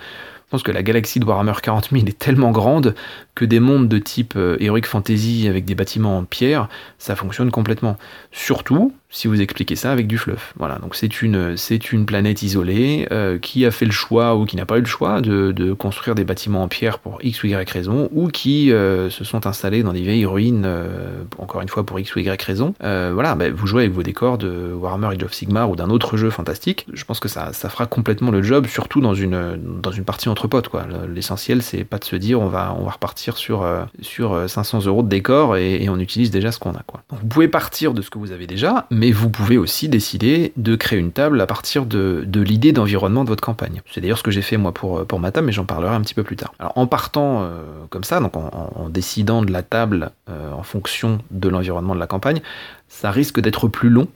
Je pense que la galaxie de Warhammer 40 000 est tellement grande que des mondes de type euh, Heroic Fantasy avec des bâtiments en pierre, ça fonctionne complètement. Surtout si vous expliquez ça avec du fluff. Voilà, donc c'est une, c'est une planète isolée euh, qui a fait le choix ou qui n'a pas eu le choix de, de, construire des bâtiments en pierre pour X ou Y raison, ou qui euh, se sont installés dans des vieilles ruines, euh, encore une fois pour X ou Y raison. voilà, bah, vous jouez avec vos décors de Warhammer Age of Sigmar ou d'un autre jeu fantastique. Je pense que ça, ça fera complètement le job, surtout dans une, dans une partie entre potes. Quoi. L'essentiel, c'est pas de se dire on va, on va repartir sur, sur 500 euros de décor et, on utilise déjà ce qu'on a. Quoi. Vous pouvez partir de ce que vous avez déjà, mais vous pouvez aussi décider de créer une table à partir de, l'idée d'environnement de votre campagne. C'est d'ailleurs ce que j'ai fait moi pour, pour ma table, mais j'en parlerai un petit peu plus tard. Alors en partant euh, comme ça, donc en, décidant de la table euh, en fonction de l'environnement de la campagne, ça risque d'être plus long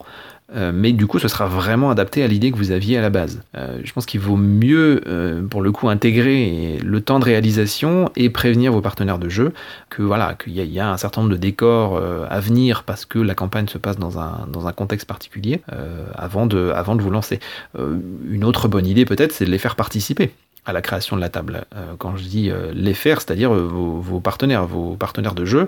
euh, mais du coup ce sera vraiment adapté à l'idée que vous aviez à la base. Euh, je pense qu'il vaut mieux pour le coup intégrer le temps de réalisation et prévenir vos partenaires de jeu que voilà qu'il y, a un certain nombre de décors à venir parce que la campagne se passe dans un, dans un contexte particulier avant, de, avant de vous lancer. une autre bonne idée peut-être c'est de les faire participer à la création de la table. quand je dis les faire, c'est-à-dire vos, partenaires, vos partenaires de jeu,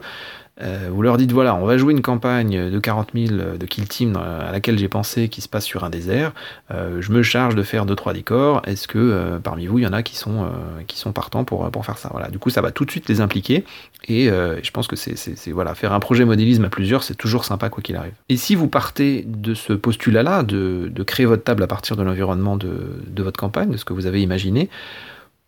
euh, vous leur dites voilà, on va jouer une campagne de 40 000 de Kill Team à laquelle j'ai pensé qui se passe sur un désert. Euh, je me charge de faire 2-3 décors. Est-ce que euh, parmi vous, il y en a qui sont, qui sont partants pour, pour faire ça? Voilà. Du coup, ça va tout de suite les impliquer. Et je pense que c'est voilà, faire un projet modélisme à plusieurs, c'est toujours sympa quoi qu'il arrive. Et si vous partez de ce postulat-là, de, de, créer votre table à partir de l'environnement de, de votre campagne, de ce que vous avez imaginé,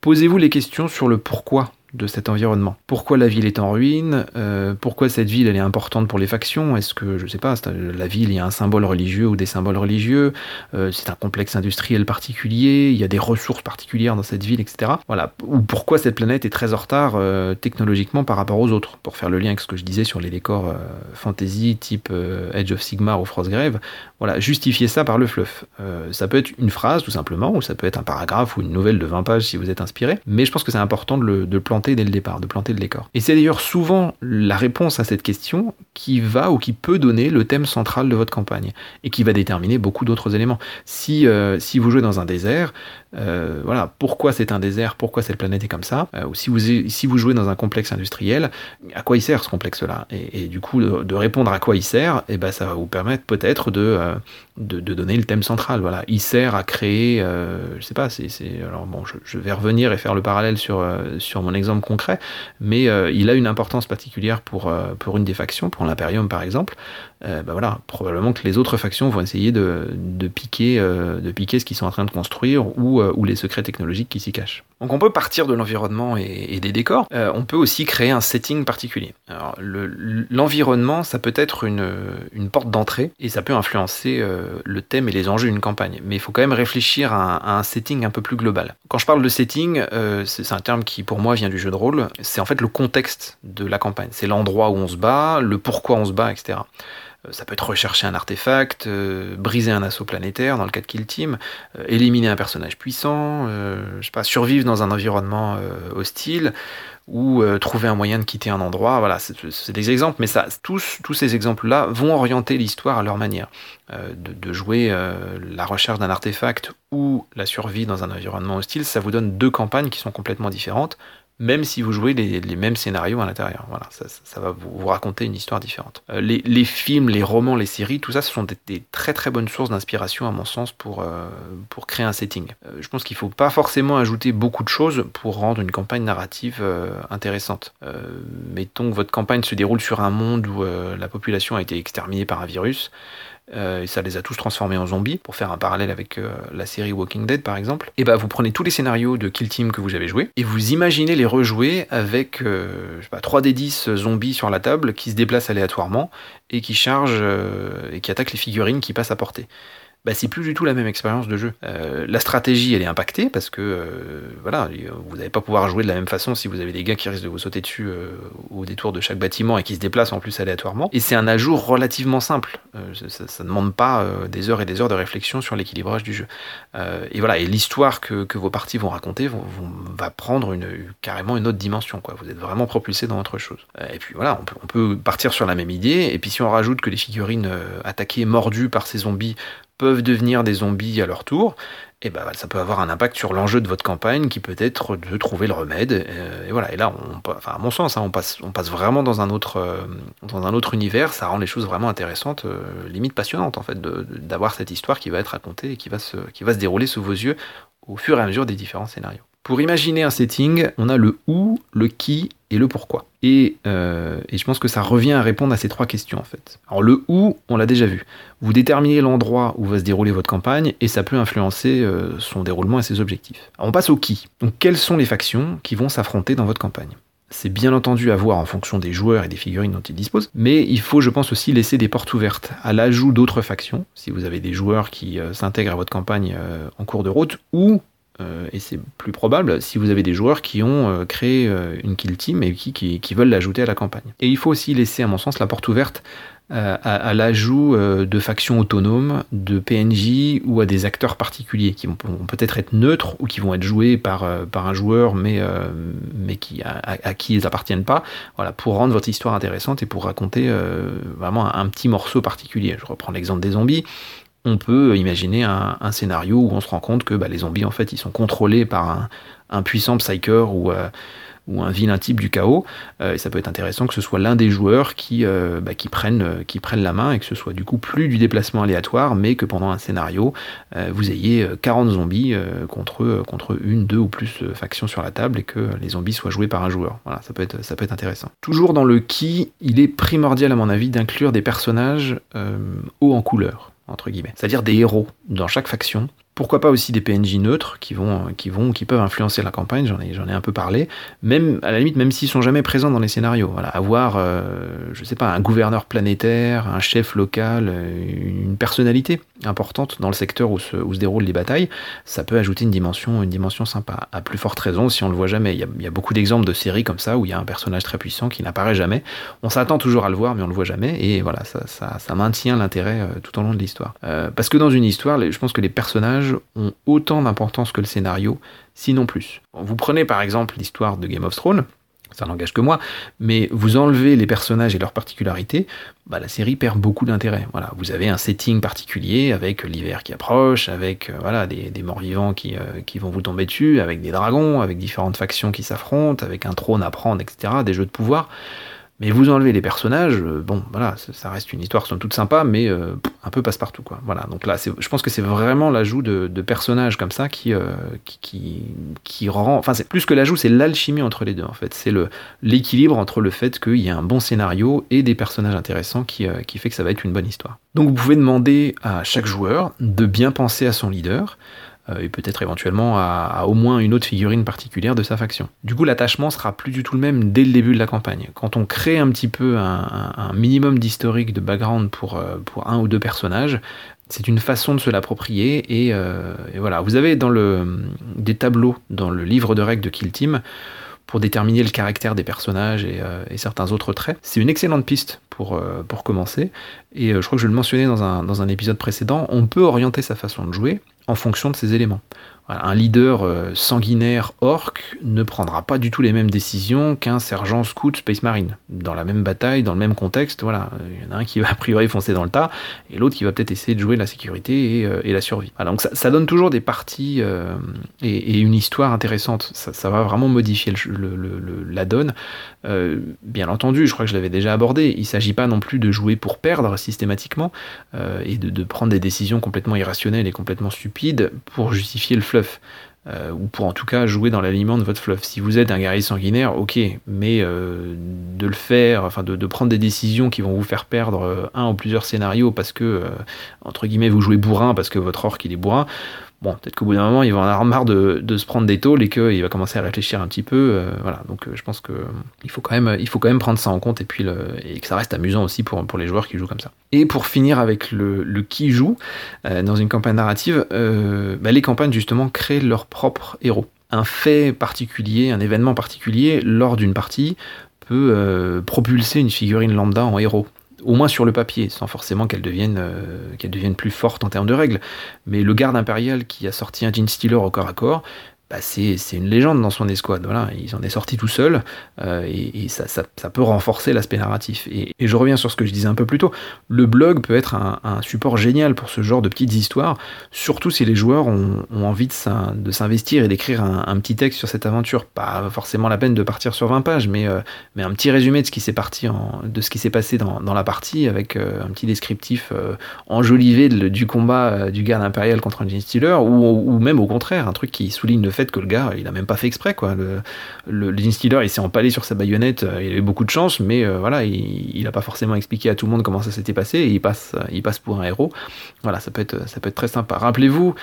posez-vous les questions sur le pourquoi de cet environnement. Pourquoi la ville est en ruine euh, Pourquoi cette ville est importante pour les factions Est-ce que, je sais pas, la ville, il y a un symbole religieux ou des symboles religieux euh, C'est un complexe industriel particulier Il y a des ressources particulières dans cette ville, etc. Voilà. Ou pourquoi cette planète est très en retard euh, technologiquement par rapport aux autres Pour faire le lien avec ce que je disais sur les décors fantasy type Edge of Sigmar ou Frostgrave, voilà, justifier ça par le fluff. ça peut être une phrase tout simplement, ou ça peut être un paragraphe ou une nouvelle de 20 pages si vous êtes inspiré, mais je pense que c'est important de le, de planter dès le départ, de planter le décor. Et c'est d'ailleurs souvent la réponse à cette question qui va ou qui peut donner le thème central de votre campagne et qui va déterminer beaucoup d'autres éléments. Si, euh, si vous jouez dans un désert, euh, voilà, pourquoi c'est un désert, pourquoi cette planète est comme ça, euh, ou si vous, si vous jouez dans un complexe industriel, à quoi il sert ce complexe-là? Et, du coup, de, répondre à quoi il sert, et eh ben, ça va vous permettre peut-être de, Yeah. De, donner le thème central. Voilà, il sert à créer, je sais pas, c'est, alors bon, je, vais revenir et faire le parallèle sur, sur mon exemple concret, mais euh, il a une importance particulière pour, euh, pour une des factions, pour l'Imperium par exemple. Euh, bah voilà, probablement que les autres factions vont essayer de, de piquer, de piquer ce qu'ils sont en train de construire ou, ou les secrets technologiques qui s'y cachent. Donc on peut partir de l'environnement et, des décors, on peut aussi créer un setting particulier. L'environnement, ça peut être une, une porte d'entrée et ça peut influencer le thème et les enjeux d'une campagne, mais il faut quand même réfléchir à un, setting un peu plus global. Quand je parle de setting, c'est un terme qui pour moi vient du jeu de rôle, c'est en fait le contexte de la campagne. C'est l'endroit où on se bat, le pourquoi on se bat, etc. Euh, ça peut être rechercher un artefact, euh, briser un assaut planétaire dans le cas de Kill Team, euh, éliminer un personnage puissant, je sais pas, survivre dans un environnement hostile, ou trouver un moyen de quitter un endroit. Voilà, c'est des exemples, mais ça, tous, tous ces exemples-là vont orienter l'histoire à leur manière. De, de, jouer la recherche d'un artefact ou la survie dans un environnement hostile, ça vous donne deux campagnes qui sont complètement différentes même si vous jouez les, mêmes scénarios à l'intérieur. Voilà, ça, va vous, raconter une histoire différente. Euh, les, films, les romans, les séries, tout ça, ce sont des, très très bonnes sources d'inspiration à mon sens pour, euh, pour créer un setting. Euh, je pense qu'il ne faut pas forcément ajouter beaucoup de choses pour rendre une campagne narrative intéressante. mettons que votre campagne se déroule sur un monde où la population a été exterminée par un virus. Euh, et ça les a tous transformés en zombies, pour faire un parallèle avec euh, la série Walking Dead par exemple, et bah vous prenez tous les scénarios de Kill Team que vous avez joués, et vous imaginez les rejouer avec euh, je sais pas, 3D10 zombies sur la table qui se déplacent aléatoirement et qui chargent et qui attaquent les figurines qui passent à portée bah, c'est plus du tout la même expérience de jeu. Euh, la stratégie, elle est impactée parce que euh, voilà, vous n'allez pas pouvoir jouer de la même façon si vous avez des gars qui risquent de vous sauter dessus euh, au détour de chaque bâtiment et qui se déplacent en plus aléatoirement. Et c'est un ajout relativement simple. ça ne demande pas des heures et des heures de réflexion sur l'équilibrage du jeu. et voilà, et l'histoire que, que, vos parties vont raconter vont, va prendre une, carrément une autre dimension. Quoi. Vous êtes vraiment propulsé dans autre chose. et puis voilà, on peut, on peut partir sur la même idée. Et puis si on rajoute que les figurines attaquées, mordues par ces zombies peuvent devenir des zombies à leur tour, et ben ça peut avoir un impact sur l'enjeu de votre campagne qui peut être de trouver le remède. Euh, et, voilà. Et là, enfin, à mon sens, hein, on, passe, vraiment dans un autre, euh, dans un autre univers. Ça rend les choses vraiment intéressantes, euh, limite passionnantes en fait, d'avoir cette histoire qui va être racontée et qui va se dérouler sous vos yeux au fur et à mesure des différents scénarios. Pour imaginer un setting, on a le où, le qui et le pourquoi. Euh, et, je pense que ça revient à répondre à ces trois questions en fait. Alors le où, on l'a déjà vu. Vous déterminez l'endroit où va se dérouler votre campagne et ça peut influencer euh, son déroulement et ses objectifs. on passe au qui. Donc quelles sont les factions qui vont s'affronter dans votre campagne? C'est bien entendu à voir en fonction des joueurs et des figurines dont ils disposent, mais il faut, je pense, aussi laisser des portes ouvertes à l'ajout d'autres factions, si vous avez des joueurs qui euh, s'intègrent à votre campagne en cours de route, ou euh, et c'est plus probable si vous avez des joueurs qui ont euh, créé euh, une kill team et qui, veulent l'ajouter à la campagne. Et il faut aussi laisser, à mon sens, la porte ouverte à, l'ajout de factions autonomes, de PNJ ou à des acteurs particuliers qui vont, peut-être être neutres ou qui vont être joués par, un joueur mais, à, qui ils appartiennent pas, voilà, pour rendre votre histoire intéressante et pour raconter vraiment un, petit morceau particulier. Je reprends l'exemple des zombies on peut imaginer un, scénario où on se rend compte que bah, les zombies en fait ils sont contrôlés par un, puissant psyker ou, ou un vilain type du chaos. Euh, et ça peut être intéressant que ce soit l'un des joueurs qui, euh, bah, euh, la main et que ce soit du coup plus du déplacement aléatoire, mais que pendant un scénario, vous ayez 40 zombies contre, contre une, deux ou plus factions sur la table et que les zombies soient joués par un joueur. Voilà, ça peut être, ça peut être intéressant. Toujours dans le qui, il est primordial à mon avis d'inclure des personnages hauts en couleur entre guillemets, c'est-à-dire des héros dans chaque faction pourquoi pas aussi des PNJ neutres qui vont, qui vont, qui peuvent influencer la campagne. J'en ai, j'en ai un peu parlé. Même à la limite, même s'ils sont jamais présents dans les scénarios. Voilà, avoir, euh, je sais pas, un gouverneur planétaire, un chef local, euh, une personnalité importante dans le secteur où se, déroulent les batailles, ça peut ajouter une dimension, une dimension sympa. À plus forte raison si on le voit jamais. Il y a, beaucoup d'exemples de séries comme ça où il y a un personnage très puissant qui n'apparaît jamais. On s'attend toujours à le voir, mais on le voit jamais. Et voilà, ça, ça, maintient l'intérêt euh, tout au long de l'histoire. parce que dans une histoire, je pense que les personnages ont autant d'importance que le scénario, sinon plus. Vous prenez par exemple l'histoire de Game of Thrones, ça n'engage que moi, mais vous enlevez les personnages et leurs particularités, bah, la série perd beaucoup d'intérêt. Voilà, vous avez un setting particulier avec l'hiver qui approche, avec euh, voilà des, morts-vivants qui, euh, qui, vont vous tomber dessus, avec des dragons, avec différentes factions qui s'affrontent, avec un trône à prendre, etc., des jeux de pouvoir. Mais vous enlevez les personnages, euh, bon, voilà, ça, reste une histoire sont toute sympa, mais euh, un peu passe-partout, quoi. Voilà, donc là, je pense que c'est vraiment l'ajout de, personnages comme ça euh, qui, rend. Enfin, c'est plus que l'ajout, c'est l'alchimie entre les deux, en fait. C'est l'équilibre entre le fait qu'il y ait un bon scénario et des personnages intéressants qui fait que ça va être une bonne histoire. Donc, vous pouvez demander à chaque joueur de bien penser à son leader. Euh, et peut-être éventuellement à, au moins une autre figurine particulière de sa faction. Du coup, l'attachement sera plus du tout le même dès le début de la campagne. Quand on crée un petit peu un, minimum d'historique, de background pour, euh, pour un ou deux personnages, c'est une façon de se l'approprier et, euh, voilà. Vous avez dans le, des tableaux dans le livre de règles de Kill Team pour déterminer le caractère des personnages et, certains autres traits. C'est une excellente piste pour, pour commencer. Et je crois que je le mentionnais dans un, dans un épisode précédent, on peut orienter sa façon de jouer en fonction de ces éléments. Un leader euh, sanguinaire orc ne prendra pas du tout les mêmes décisions qu'un sergent scout Space Marine. Dans la même bataille, dans le même contexte, voilà, il y en a un qui va a priori foncer dans le tas, et l'autre qui va peut-être essayer de jouer la sécurité et, euh, la survie. donc ça, donne toujours des parties euh, et, une histoire intéressante. Ça, va vraiment modifier la donne. bien entendu, je crois que je l'avais déjà abordé, il ne s'agit pas non plus de jouer pour perdre systématiquement et de, de prendre des décisions complètement irrationnelles et complètement stupides pour justifier le Euh, ou pour en tout cas jouer dans l'aliment de votre fluff. Si vous êtes un guerrier sanguinaire, ok, mais euh, de le faire, enfin de, prendre des décisions qui vont vous faire perdre euh, un ou plusieurs scénarios parce que, entre guillemets, vous jouez bourrin parce que votre orc il est bourrin, Bon, peut-être qu'au bout d'un moment, il va en avoir marre de, se prendre des tôles et qu'il va commencer à réfléchir un petit peu. Euh, voilà, donc euh, je pense que il faut quand même, prendre ça en compte et que ça reste amusant aussi pour, les joueurs qui jouent comme ça. Et pour finir avec le, qui joue euh, dans une campagne narrative, bah, les campagnes justement créent leurs propres héros. Un fait particulier, un événement particulier lors d'une partie peut propulser une figurine lambda en héros au moins sur le papier, sans forcément qu'elle devienne, euh, qu'elle devienne plus forte en termes de règles. Mais le garde impérial qui a sorti un Gene Stealer au corps à corps, bah, c'est une légende dans son escouade. Voilà, il en est sorti tout seul euh, et, ça, peut renforcer l'aspect narratif. Et, je reviens sur ce que je disais un peu plus tôt. Le blog peut être un, support génial pour ce genre de petites histoires, surtout si les joueurs ont, envie de s'investir et d'écrire un, petit texte sur cette aventure. Pas forcément la peine de partir sur 20 pages, mais, euh, mais un petit résumé de ce qui s'est parti de ce qui s'est passé dans, la partie avec euh, un petit descriptif enjolivé du combat du garde impérial contre un Stealer ou, ou même au contraire un truc qui souligne le fait que le gars, il a même pas fait exprès, quoi. Le, le, il s'est empalé sur sa baïonnette, euh, il a eu beaucoup de chance, mais euh, voilà, il, a pas forcément expliqué à tout le monde comment ça s'était passé, et il passe, il passe pour un héros. Voilà, ça peut être, ça peut être très sympa. Rappelez-vous,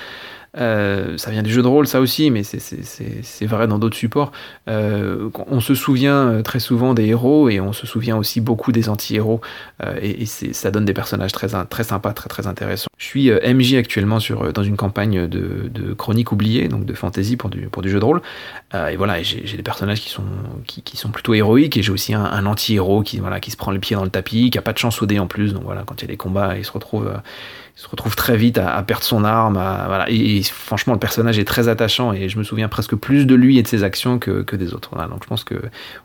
ça vient du jeu de rôle, ça aussi, mais c'est vrai dans d'autres supports. on se souvient très souvent des héros et on se souvient aussi beaucoup des anti-héros. et, et ça donne des personnages très, très sympas, très très intéressants. Je suis MJ actuellement sur, dans une campagne de, de chroniques oubliées, donc de fantasy pour du, pour du jeu de rôle. et voilà, j'ai des personnages qui sont, qui, qui sont plutôt héroïques et j'ai aussi un, anti-héros qui, voilà, qui se prend le pied dans le tapis, qui a pas de chance au dé en plus. Donc voilà, quand il y a des combats, il se retrouve, euh, se retrouve très vite à, perdre son arme. voilà. Et, franchement, le personnage est très attachant et je me souviens presque plus de lui et de ses actions que, que des autres. Donc je pense que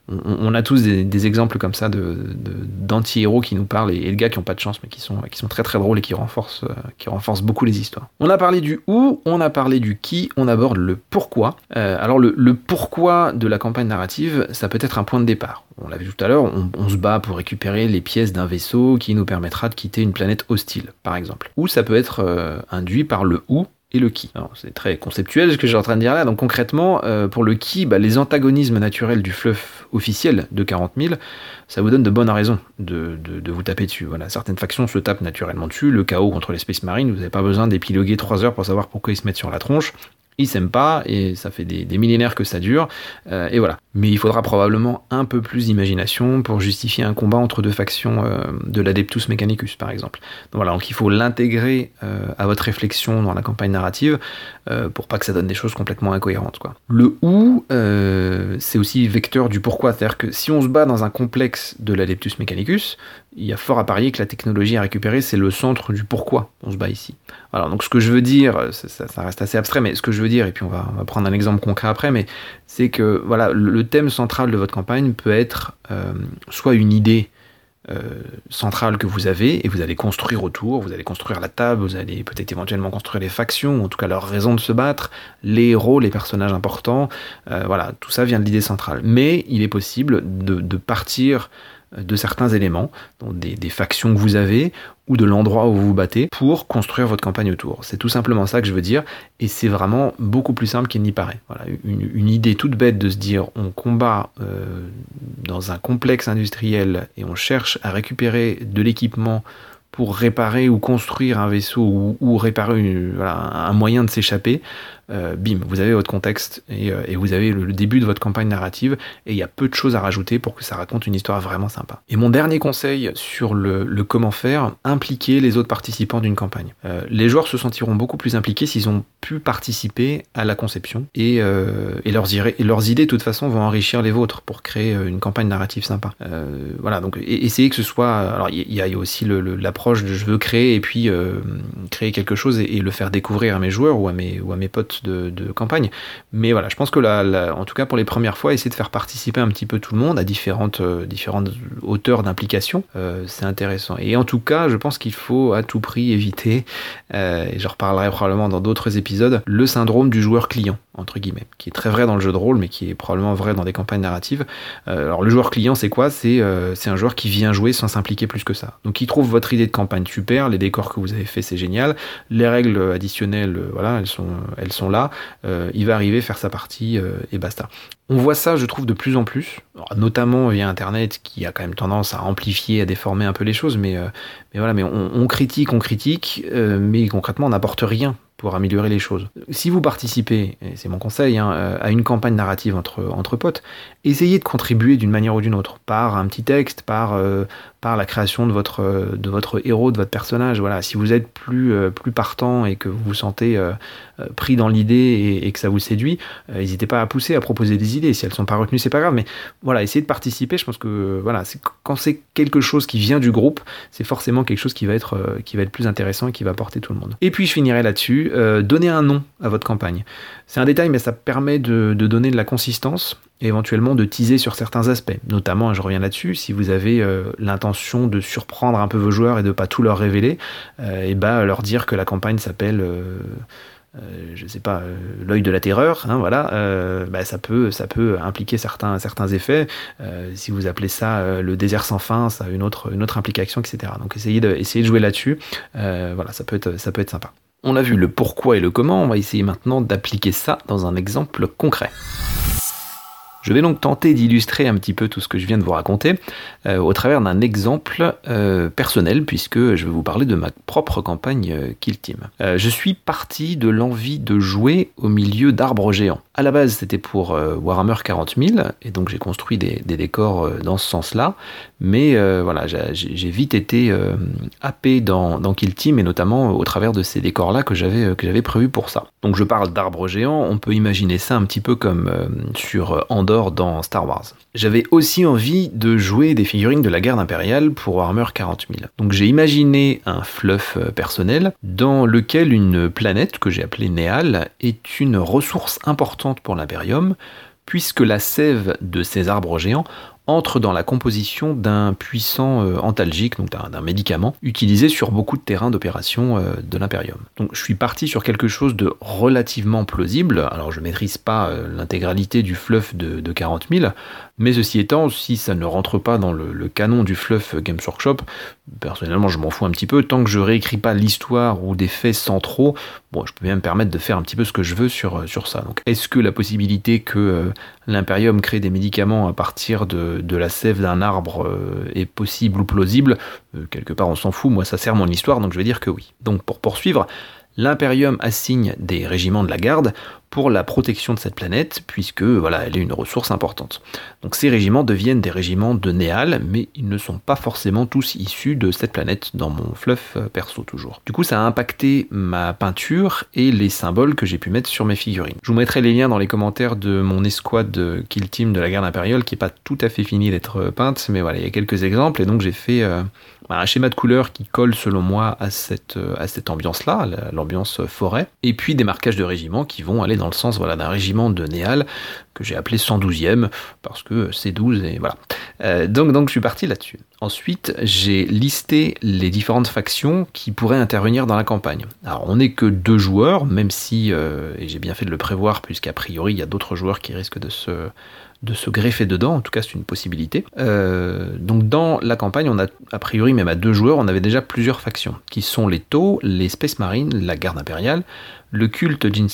on, a tous des, exemples comme ça de, d'anti-héros qui nous parlent et, et, de gars qui ont pas de chance mais qui sont, qui sont très très drôles et qui renforcent, euh, qui renforcent beaucoup les histoires. On a parlé du où, on a parlé du qui, on aborde le pourquoi. Euh, alors le pourquoi de la campagne narrative, ça peut être un point de départ on l'a vu tout à l'heure, on, se bat pour récupérer les pièces d'un vaisseau qui nous permettra de quitter une planète hostile, par exemple. Ou ça peut être euh, induit par le où et le qui. C'est très conceptuel ce que j'ai en train de dire là. Donc concrètement, euh, pour le qui, bah, les antagonismes naturels du fluff officiel de 40 000, ça vous donne de bonnes raisons de, vous taper dessus. Voilà, certaines factions se tapent naturellement dessus. Le chaos contre les Space Marines, vous n'avez pas besoin d'épiloguer 3 heures pour savoir pourquoi ils se mettent sur la tronche ils s'aiment pas et ça fait des, millénaires que ça dure euh, et voilà. Mais il faudra probablement un peu plus d'imagination pour justifier un combat entre deux factions euh, de l'Adeptus Mechanicus par exemple. Donc voilà, donc il faut l'intégrer euh, à votre réflexion dans la campagne narrative pour pas que ça donne des choses complètement incohérentes quoi. Le où c'est aussi vecteur du pourquoi, c'est-à-dire que si on se bat dans un complexe de l'Adeptus Mechanicus, il y a fort à parier que la technologie à récupérer, c'est le centre du pourquoi on se bat ici. Alors, donc ce que je veux dire, ça, reste assez abstrait, mais ce que je veux dire, et puis on va, prendre un exemple concret après, mais c'est que voilà, le, thème central de votre campagne peut être euh, soit une idée euh, centrale que vous avez, et vous allez construire autour, vous allez construire la table, vous allez peut-être éventuellement construire les factions, ou en tout cas leur raison de se battre, les héros, les personnages importants, euh, voilà, tout ça vient de l'idée centrale. Mais il est possible de partir de certains éléments, des, factions que vous avez ou de l'endroit où vous vous battez pour construire votre campagne autour. C'est tout simplement ça que je veux dire et c'est vraiment beaucoup plus simple qu'il n'y paraît. Voilà, une, idée toute bête de se dire on combat euh, dans un complexe industriel et on cherche à récupérer de l'équipement pour réparer ou construire un vaisseau ou, réparer un moyen de s'échapper, euh, bim, vous avez votre contexte et, euh, vous avez le, début de votre campagne narrative et il y a peu de choses à rajouter pour que ça raconte une histoire vraiment sympa. Et mon dernier conseil sur le, comment faire, impliquer les autres participants d'une campagne. Euh, les joueurs se sentiront beaucoup plus impliqués s'ils ont pu participer à la conception et, et, leurs, et leurs idées de toute façon vont enrichir les vôtres pour créer une campagne narrative sympa. voilà, donc essayez que ce soit... Alors il y, a aussi l'approche de je veux créer et puis créer quelque chose et, et, le faire découvrir à mes joueurs ou à mes, ou à mes potes de, campagne. Mais voilà, je pense que là, en tout cas pour les premières fois, essayer de faire participer un petit peu tout le monde à différentes, euh, différentes hauteurs d'implication, euh, c'est intéressant. Et en tout cas, je pense qu'il faut à tout prix éviter, euh, et je reparlerai probablement dans d'autres épisodes, le syndrome du joueur client entre guillemets, qui est très vrai dans le jeu de rôle, mais qui est probablement vrai dans des campagnes narratives. alors le joueur client, c'est quoi? C'est un joueur qui vient jouer sans s'impliquer plus que ça. Donc il trouve votre idée de campagne super, les décors que vous avez fait, c'est génial, les règles additionnelles, voilà, elles sont, elles sont là, euh, il va arriver faire sa partie euh, et basta. On voit ça, je trouve, de plus en plus, notamment via Internet, qui a quand même tendance à amplifier, à déformer un peu les choses, mais, euh, mais voilà, mais on, critique, on critique, mais concrètement, on n'apporte rien pour améliorer les choses. Si vous participez, c'est mon conseil, hein, à une campagne narrative entre, entre potes, essayez de contribuer d'une manière ou d'une autre, par un petit texte, par, par la création de votre, de votre héros, de votre personnage. Voilà, si vous êtes plus, euh, plus partant et que vous vous sentez euh, euh, pris dans l'idée et, que ça vous séduit, n'hésitez pas à pousser, à proposer des idées. Si elles sont pas retenues, c'est pas grave, mais voilà, essayez de participer. Je pense que voilà, quand c'est quelque chose qui vient du groupe, c'est forcément quelque chose qui va être qui va être plus intéressant et qui va porter tout le monde. Et puis je finirai là-dessus. donnez un nom à votre campagne. C'est un détail, mais ça permet de, de donner de la consistance et éventuellement de teaser sur certains aspects. Notamment, je reviens là-dessus, si vous avez euh, l'intention de surprendre un peu vos joueurs et de pas tout leur révéler, euh, et bah leur dire que la campagne s'appelle euh, je sais pas, l'œil de la terreur, hein, voilà, bah, ça, peut, impliquer certains, effets. si vous appelez ça le désert sans fin, ça a une autre, implication, etc. Donc essayez de, de jouer là-dessus. voilà, ça peut, être, ça peut être sympa. On a vu le pourquoi et le comment, on va essayer maintenant d'appliquer ça dans un exemple concret. Je vais donc tenter d'illustrer un petit peu tout ce que je viens de vous raconter euh, au travers d'un exemple euh, personnel, puisque je vais vous parler de ma propre campagne euh, Kill Team. je suis parti de l'envie de jouer au milieu d'arbres géants. À la base, c'était pour Warhammer 40 000, et donc j'ai construit des, décors dans ce sens-là, mais voilà, j'ai vite été happé dans, dans, Kill Team, et notamment au travers de ces décors-là que j'avais prévu pour ça. Donc je parle d'arbres géants, on peut imaginer ça un petit peu comme sur Andorre dans Star Wars. J'avais aussi envie de jouer des figurines de la garde impériale pour Warhammer 40 000. Donc j'ai imaginé un fluff euh, personnel dans lequel une planète que j'ai appelée Néal est une ressource importante pour l'Imperium puisque la sève de ces arbres géants entre dans la composition d'un puissant euh, antalgique, donc d'un médicament, utilisé sur beaucoup de terrains d'opération euh, de l'Imperium. Donc je suis parti sur quelque chose de relativement plausible, alors je maîtrise pas euh, l'intégralité du fluff de, de 40 000, mais ceci étant, si ça ne rentre pas dans le, canon du fluff Games Workshop, personnellement je m'en fous un petit peu, tant que je réécris pas l'histoire ou des faits centraux, bon, je peux bien me permettre de faire un petit peu ce que je veux sur, sur ça. Donc est-ce que la possibilité que l'Imperium crée des médicaments à partir de, la sève d'un arbre euh, est possible ou plausible euh, Quelque part on s'en fout, moi ça sert mon histoire, donc je vais dire que oui. Donc pour poursuivre, l'Imperium assigne des régiments de la garde pour la protection de cette planète, puisque voilà, elle est une ressource importante. Donc ces régiments deviennent des régiments de Néal, mais ils ne sont pas forcément tous issus de cette planète, dans mon fluff euh, perso toujours. Du coup, ça a impacté ma peinture et les symboles que j'ai pu mettre sur mes figurines. Je vous mettrai les liens dans les commentaires de mon escouade Kill Team de la garde impériale, qui est pas tout à fait fini d'être peinte, mais voilà, il y a quelques exemples, et donc j'ai fait euh, un schéma de couleurs qui colle selon moi à cette, euh, ambiance-là, l'ambiance forêt, et puis des marquages de régiments qui vont aller dans le sens voilà, d'un régiment de Néal que j'ai appelé 112e parce que c'est 12 et voilà. Euh, donc, je suis parti là-dessus. Ensuite, j'ai listé les différentes factions qui pourraient intervenir dans la campagne. Alors, on n'est que deux joueurs, même si, euh, et j'ai bien fait de le prévoir, puisqu'a priori, il y a d'autres joueurs qui risquent de se, de se greffer dedans, en tout cas c'est une possibilité. Euh, donc dans la campagne, on a a priori même à deux joueurs, on avait déjà plusieurs factions, qui sont les Tau, les Space Marines, la garde impériale, le culte Gene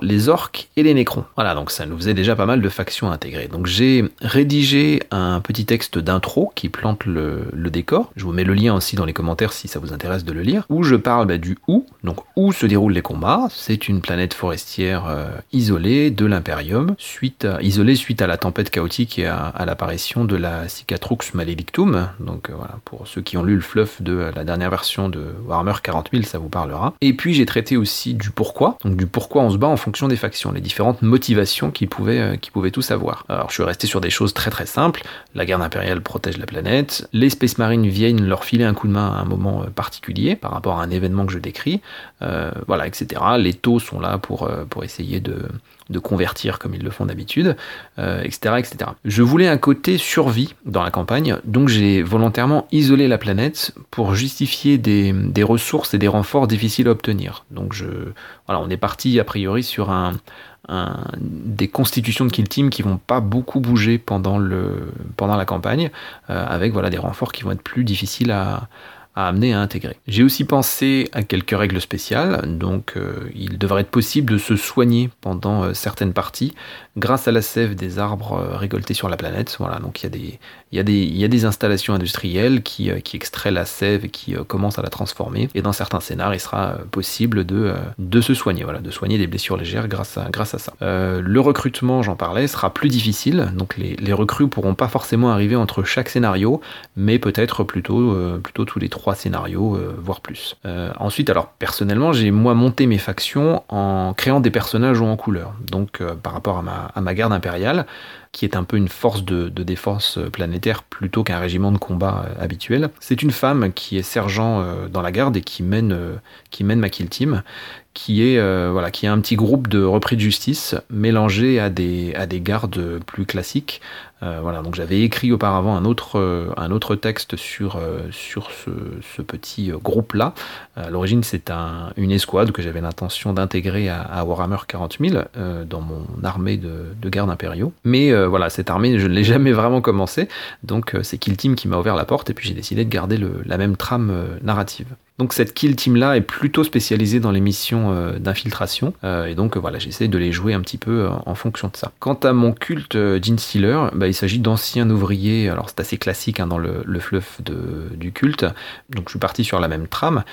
les orques et les nécrons. Voilà, donc ça nous faisait déjà pas mal de factions intégrées. Donc j'ai rédigé un petit texte d'intro qui plante le, décor. Je vous mets le lien aussi dans les commentaires si ça vous intéresse de le lire. Où je parle bah, du où, donc où se déroulent les combats. C'est une planète forestière euh, isolée de l'Imperium, suite isolée suite à la tempête chaotique et à, l'apparition de la Cicatrux Maledictum. Donc euh, voilà, pour ceux qui ont lu le fluff de la dernière version de Warhammer 40 000, ça vous parlera. Et puis j'ai traité aussi du pourquoi donc du pourquoi on se bat en fonction des factions, les différentes motivations qu'ils pouvaient, euh, pouvaient tous avoir. Alors je suis resté sur des choses très très simples, la garde impériale protège la planète, les Space Marines viennent leur filer un coup de main à un moment euh, particulier par rapport à un événement que je décris, euh, voilà, etc. Les taux sont là pour, pour essayer de, de convertir comme ils le font d'habitude, etc., etc. Je voulais un côté survie dans la campagne, donc j'ai volontairement isolé la planète pour justifier des, ressources et des renforts difficiles à obtenir. Donc je, on est parti a priori sur un, des constitutions de kill team qui vont pas beaucoup bouger pendant, le, pendant la campagne, euh, avec voilà, des renforts qui vont être plus difficiles à amener à intégrer. J'ai aussi pensé à quelques règles spéciales, donc euh, il devrait être possible de se soigner pendant euh, certaines parties grâce à la sève des arbres euh, récoltés sur la planète. Voilà, donc il y a des, il y a des, installations industrielles qui, qui extraient la sève et qui commencent à la transformer. Et dans certains scénars, il sera possible de, se soigner, voilà, de soigner des blessures légères grâce à, ça. le recrutement, j'en parlais, sera plus difficile, donc les, les recrues pourront pas forcément arriver entre chaque scénario, mais peut-être plutôt, tous les trois scénarios, euh, voire plus. Euh, ensuite, alors personnellement, j'ai moi monté mes factions en créant des personnages ou en couleur. Donc euh, par rapport à ma garde impériale, qui est un peu une force de, défense planétaire plutôt qu'un régiment de combat habituel. C'est une femme qui est sergent dans la garde et qui mène, qui mène ma kill team, qui est voilà, qui est un petit groupe de repris de justice mélangé à des, à des gardes plus classiques euh, voilà, donc j'avais écrit auparavant un autre, euh, un autre texte sur, euh, sur ce, petit groupe-là. À l'origine, c'est une escouade que j'avais l'intention d'intégrer à, Warhammer 40 000 dans mon armée de, de gardes impériaux. Mais voilà, cette armée, je ne l'ai jamais vraiment commencé. Donc c'est Kill Team qui m'a ouvert la porte et puis j'ai décidé de garder la même trame narrative. Donc cette kill team là est plutôt spécialisée dans les missions d'infiltration et donc voilà j'essaie de les jouer un petit peu en fonction de ça. Quant à mon culte Gene bah, il s'agit d'anciens ouvriers, alors c'est assez classique hein, dans le, fluff du culte, donc je suis parti sur la même trame.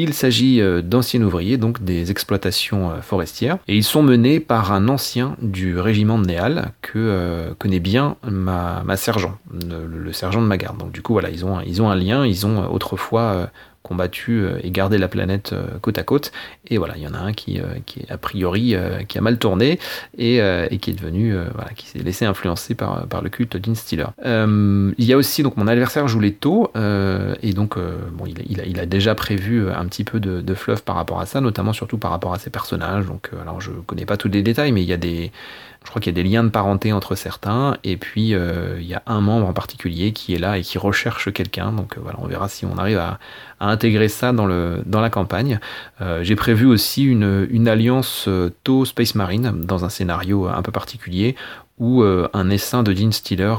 Il s'agit d'anciens ouvriers, donc des exploitations forestières, et ils sont menés par un ancien du régiment de Néal que connaît bien ma, sergent, le, sergent de ma garde. Donc du coup voilà, ils ils ont un lien, ils ont autrefois combattu euh, et gardé la planète euh, côte à côte. Et voilà, il y en a un qui, euh, qui est a priori qui a mal tourné et, et qui est devenu, voilà, qui s'est laissé influencer par, par le culte d'Instiller. il y a aussi donc mon adversaire joue les taux et donc bon, il, il, a, il, a, déjà prévu un petit peu de, de, fluff par rapport à ça, notamment surtout par rapport à ses personnages. Donc alors je connais pas tous les détails, mais il y a des je crois qu'il y a des liens de parenté entre certains, et puis il y a un membre en particulier qui est là et qui recherche quelqu'un. Donc voilà, on verra si on arrive à, intégrer ça dans, le, dans la campagne. Euh, j'ai prévu aussi une, une alliance euh, TOW Space Marine dans un scénario un peu particulier où euh, un essaim de Dean Steeler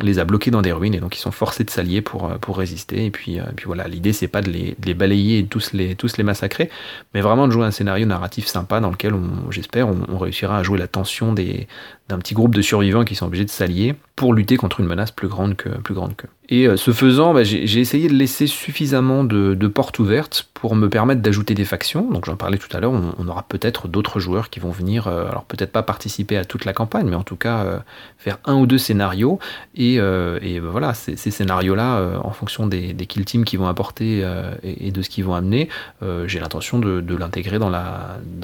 les a bloqués dans des ruines et donc ils sont forcés de s'allier pour, pour résister. Et puis, puis voilà, l'idée c'est pas de les, de les, balayer et tous les, tous les massacrer, mais vraiment de jouer un scénario narratif sympa dans lequel j'espère on, réussira à jouer la tension d'un petit groupe de survivants qui sont obligés de s'allier pour lutter contre une menace plus grande que plus grande que. Et euh, ce faisant, bah, j'ai essayé de laisser suffisamment de, portes ouvertes pour me permettre d'ajouter des factions. Donc j'en parlais tout à l'heure, on, aura peut-être d'autres joueurs qui vont venir, euh, alors peut-être pas participer à toute la campagne, mais en tout cas euh, faire un ou deux scénarios. Et, et voilà, ces, scénarios-là, en fonction des, kill teams qui vont apporter et, de ce qu'ils vont amener, j'ai l'intention de, l'intégrer dans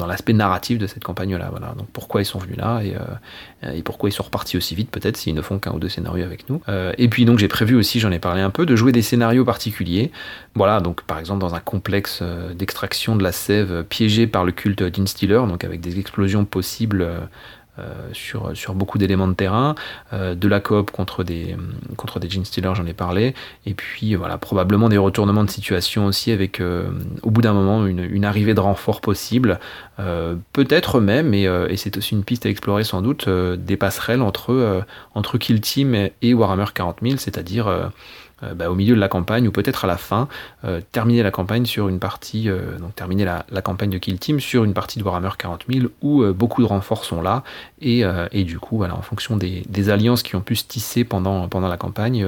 l'aspect narratif de cette campagne-là. Voilà. Donc pourquoi ils sont venus là et et pourquoi ils sont repartis aussi vite peut-être s'ils ne font qu'un ou deux scénarios avec nous. Euh, et puis donc j'ai prévu aussi, j'en ai parlé un peu, de jouer des scénarios particuliers. Voilà, donc par exemple dans un complexe euh, d'extraction de la sève piégé par le culte d'Instiller, donc avec des explosions possibles euh, sur, sur beaucoup d'éléments de terrain, euh, de la coop contre des, contre des j'en ai parlé, et puis voilà, probablement des retournements de situation aussi avec euh, au bout d'un moment une, une, arrivée de renfort possible, peut-être même, et, c'est aussi une piste à explorer sans doute, des passerelles entre, entre Kill Team et Warhammer 40 000, c'est-à-dire bah, au milieu de la campagne ou peut-être à la fin, euh, terminer la campagne sur une partie, euh, donc terminer la, campagne de Kill Team sur une partie de Warhammer 40 000 où beaucoup de renforts sont là et, et du coup, voilà, en fonction des, des, alliances qui ont pu se tisser pendant, pendant la campagne,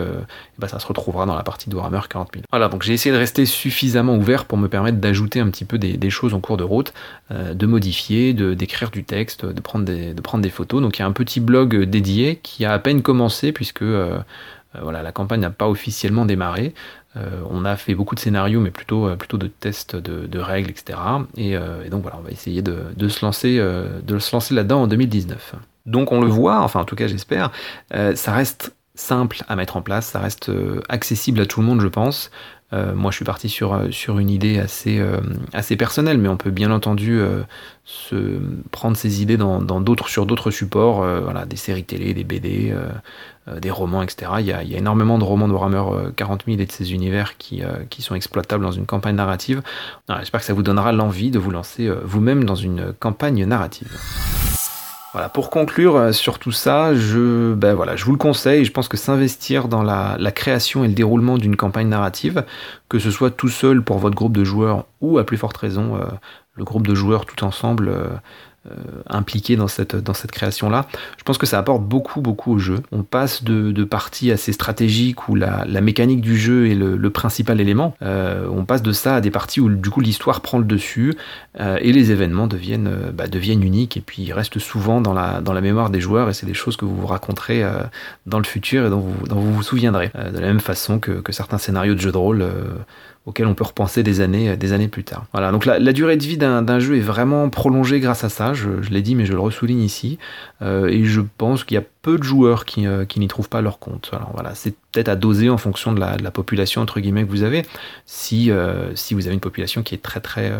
bah, ça se retrouvera dans la partie de Warhammer 40 000. Voilà, donc j'ai essayé de rester suffisamment ouvert pour me permettre d'ajouter un petit peu des, choses en cours de route, de modifier, de d'écrire du texte, de prendre des, de prendre des photos. Donc il y a un petit blog dédié qui a à peine commencé puisque euh, voilà, la campagne n'a pas officiellement démarré. Euh, on a fait beaucoup de scénarios, mais plutôt, euh, de tests de, règles, etc. Et, donc voilà, on va essayer de se lancer là-dedans en 2019. Donc on le voit, enfin en tout cas j'espère, ça reste simple à mettre en place, ça reste accessible à tout le monde, je pense. Moi, je suis parti sur, sur une idée assez, assez personnelle, mais on peut bien entendu se prendre ses idées dans, d'autres, sur d'autres supports, voilà, des séries télé, des BD, euh, des romans, etc. Il y, a, énormément de romans de Warhammer 40 000 et de ces univers qui, euh, qui sont exploitables dans une campagne narrative. J'espère que ça vous donnera l'envie de vous lancer euh, vous-même dans une campagne narrative. Voilà, pour conclure sur tout ça, je, ben voilà, je vous le conseille, je pense que s'investir dans la, création et le déroulement d'une campagne narrative, que ce soit tout seul pour votre groupe de joueurs ou à plus forte raison le groupe de joueurs tout ensemble, euh, impliqué dans cette, dans cette création-là. Je pense que ça apporte beaucoup, beaucoup au jeu. On passe de, de parties assez stratégiques où la, la, mécanique du jeu est le, le principal élément. Euh, on passe de ça à des parties où du coup l'histoire prend le dessus euh, et les événements deviennent, bah, deviennent uniques et puis ils restent souvent dans la, dans la mémoire des joueurs et c'est des choses que vous vous raconterez dans le futur et dont vous dont vous, vous souviendrez. de la même façon que, que certains scénarios de jeux de rôle auquel on peut repenser des années, des années plus tard. Voilà, donc la, durée de vie d'un jeu est vraiment prolongée grâce à ça, je, l'ai dit mais je le ressouligne ici, euh, et je pense qu'il y a peu de joueurs qui, euh, qui n'y trouvent pas leur compte. Alors voilà, c'est peut-être à doser en fonction de la, population entre guillemets que vous avez. Si, euh, si vous avez une population qui est très très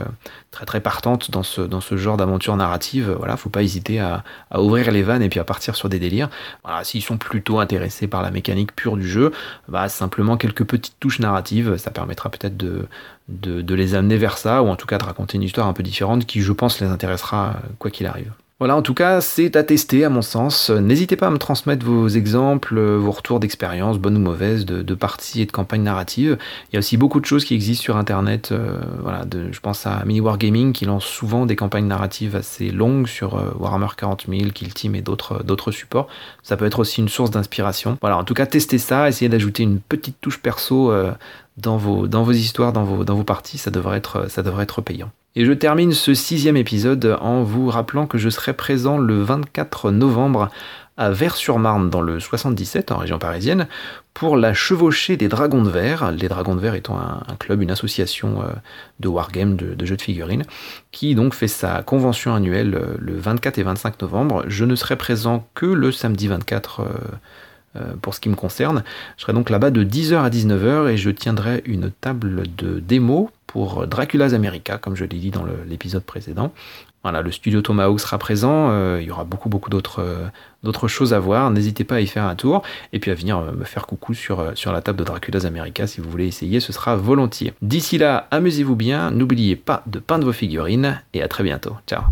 très très partante dans ce, dans ce genre d'aventure narrative, voilà, faut pas hésiter à, ouvrir les vannes et puis à partir sur des délires. Voilà, s'ils sont plutôt intéressés par la mécanique pure du jeu, bah, simplement quelques petites touches narratives, ça permettra peut-être de, de les amener vers ça, ou en tout cas de raconter une histoire un peu différente qui, je pense, les intéressera quoi qu'il arrive. Voilà, en tout cas, c'est à tester à mon sens. N'hésitez pas à me transmettre vos exemples, vos retours d'expérience, bonnes ou mauvaises, de, parties et de campagnes narratives. Il y a aussi beaucoup de choses qui existent sur Internet. Euh, voilà, je pense à Mini Wargaming qui lance souvent des campagnes narratives assez longues sur euh, Warhammer 40 000, Kill Team et d'autres, supports. Ça peut être aussi une source d'inspiration. Voilà, en tout cas, testez ça, essayez d'ajouter une petite touche perso euh, dans, vos, dans vos histoires, dans vos, dans vos parties. Ça devrait être, ça devrait être payant. Et je termine ce sixième épisode en vous rappelant que je serai présent le 24 novembre à Vers-sur-Marne dans le 77 en région parisienne pour la chevauchée des Dragons de Verre, les Dragons de Verre étant un, club, une association euh, de wargame, de, jeux de figurines, qui donc fait sa convention annuelle euh, le 24 et 25 novembre. Je ne serai présent que le samedi 24 euh, pour ce qui me concerne. Je serai donc là-bas de 10h à 19h et je tiendrai une table de démo pour Dracula's America, comme je l'ai dit dans l'épisode précédent. Voilà, le studio Tomahawk sera présent, euh, il y aura beaucoup beaucoup euh, d'autres choses à voir, n'hésitez pas à y faire un tour, et puis à venir me faire coucou sur, sur la table de Dracula's America si vous voulez essayer, ce sera volontiers. D'ici là, amusez-vous bien, n'oubliez pas de peindre vos figurines, et à très bientôt. Ciao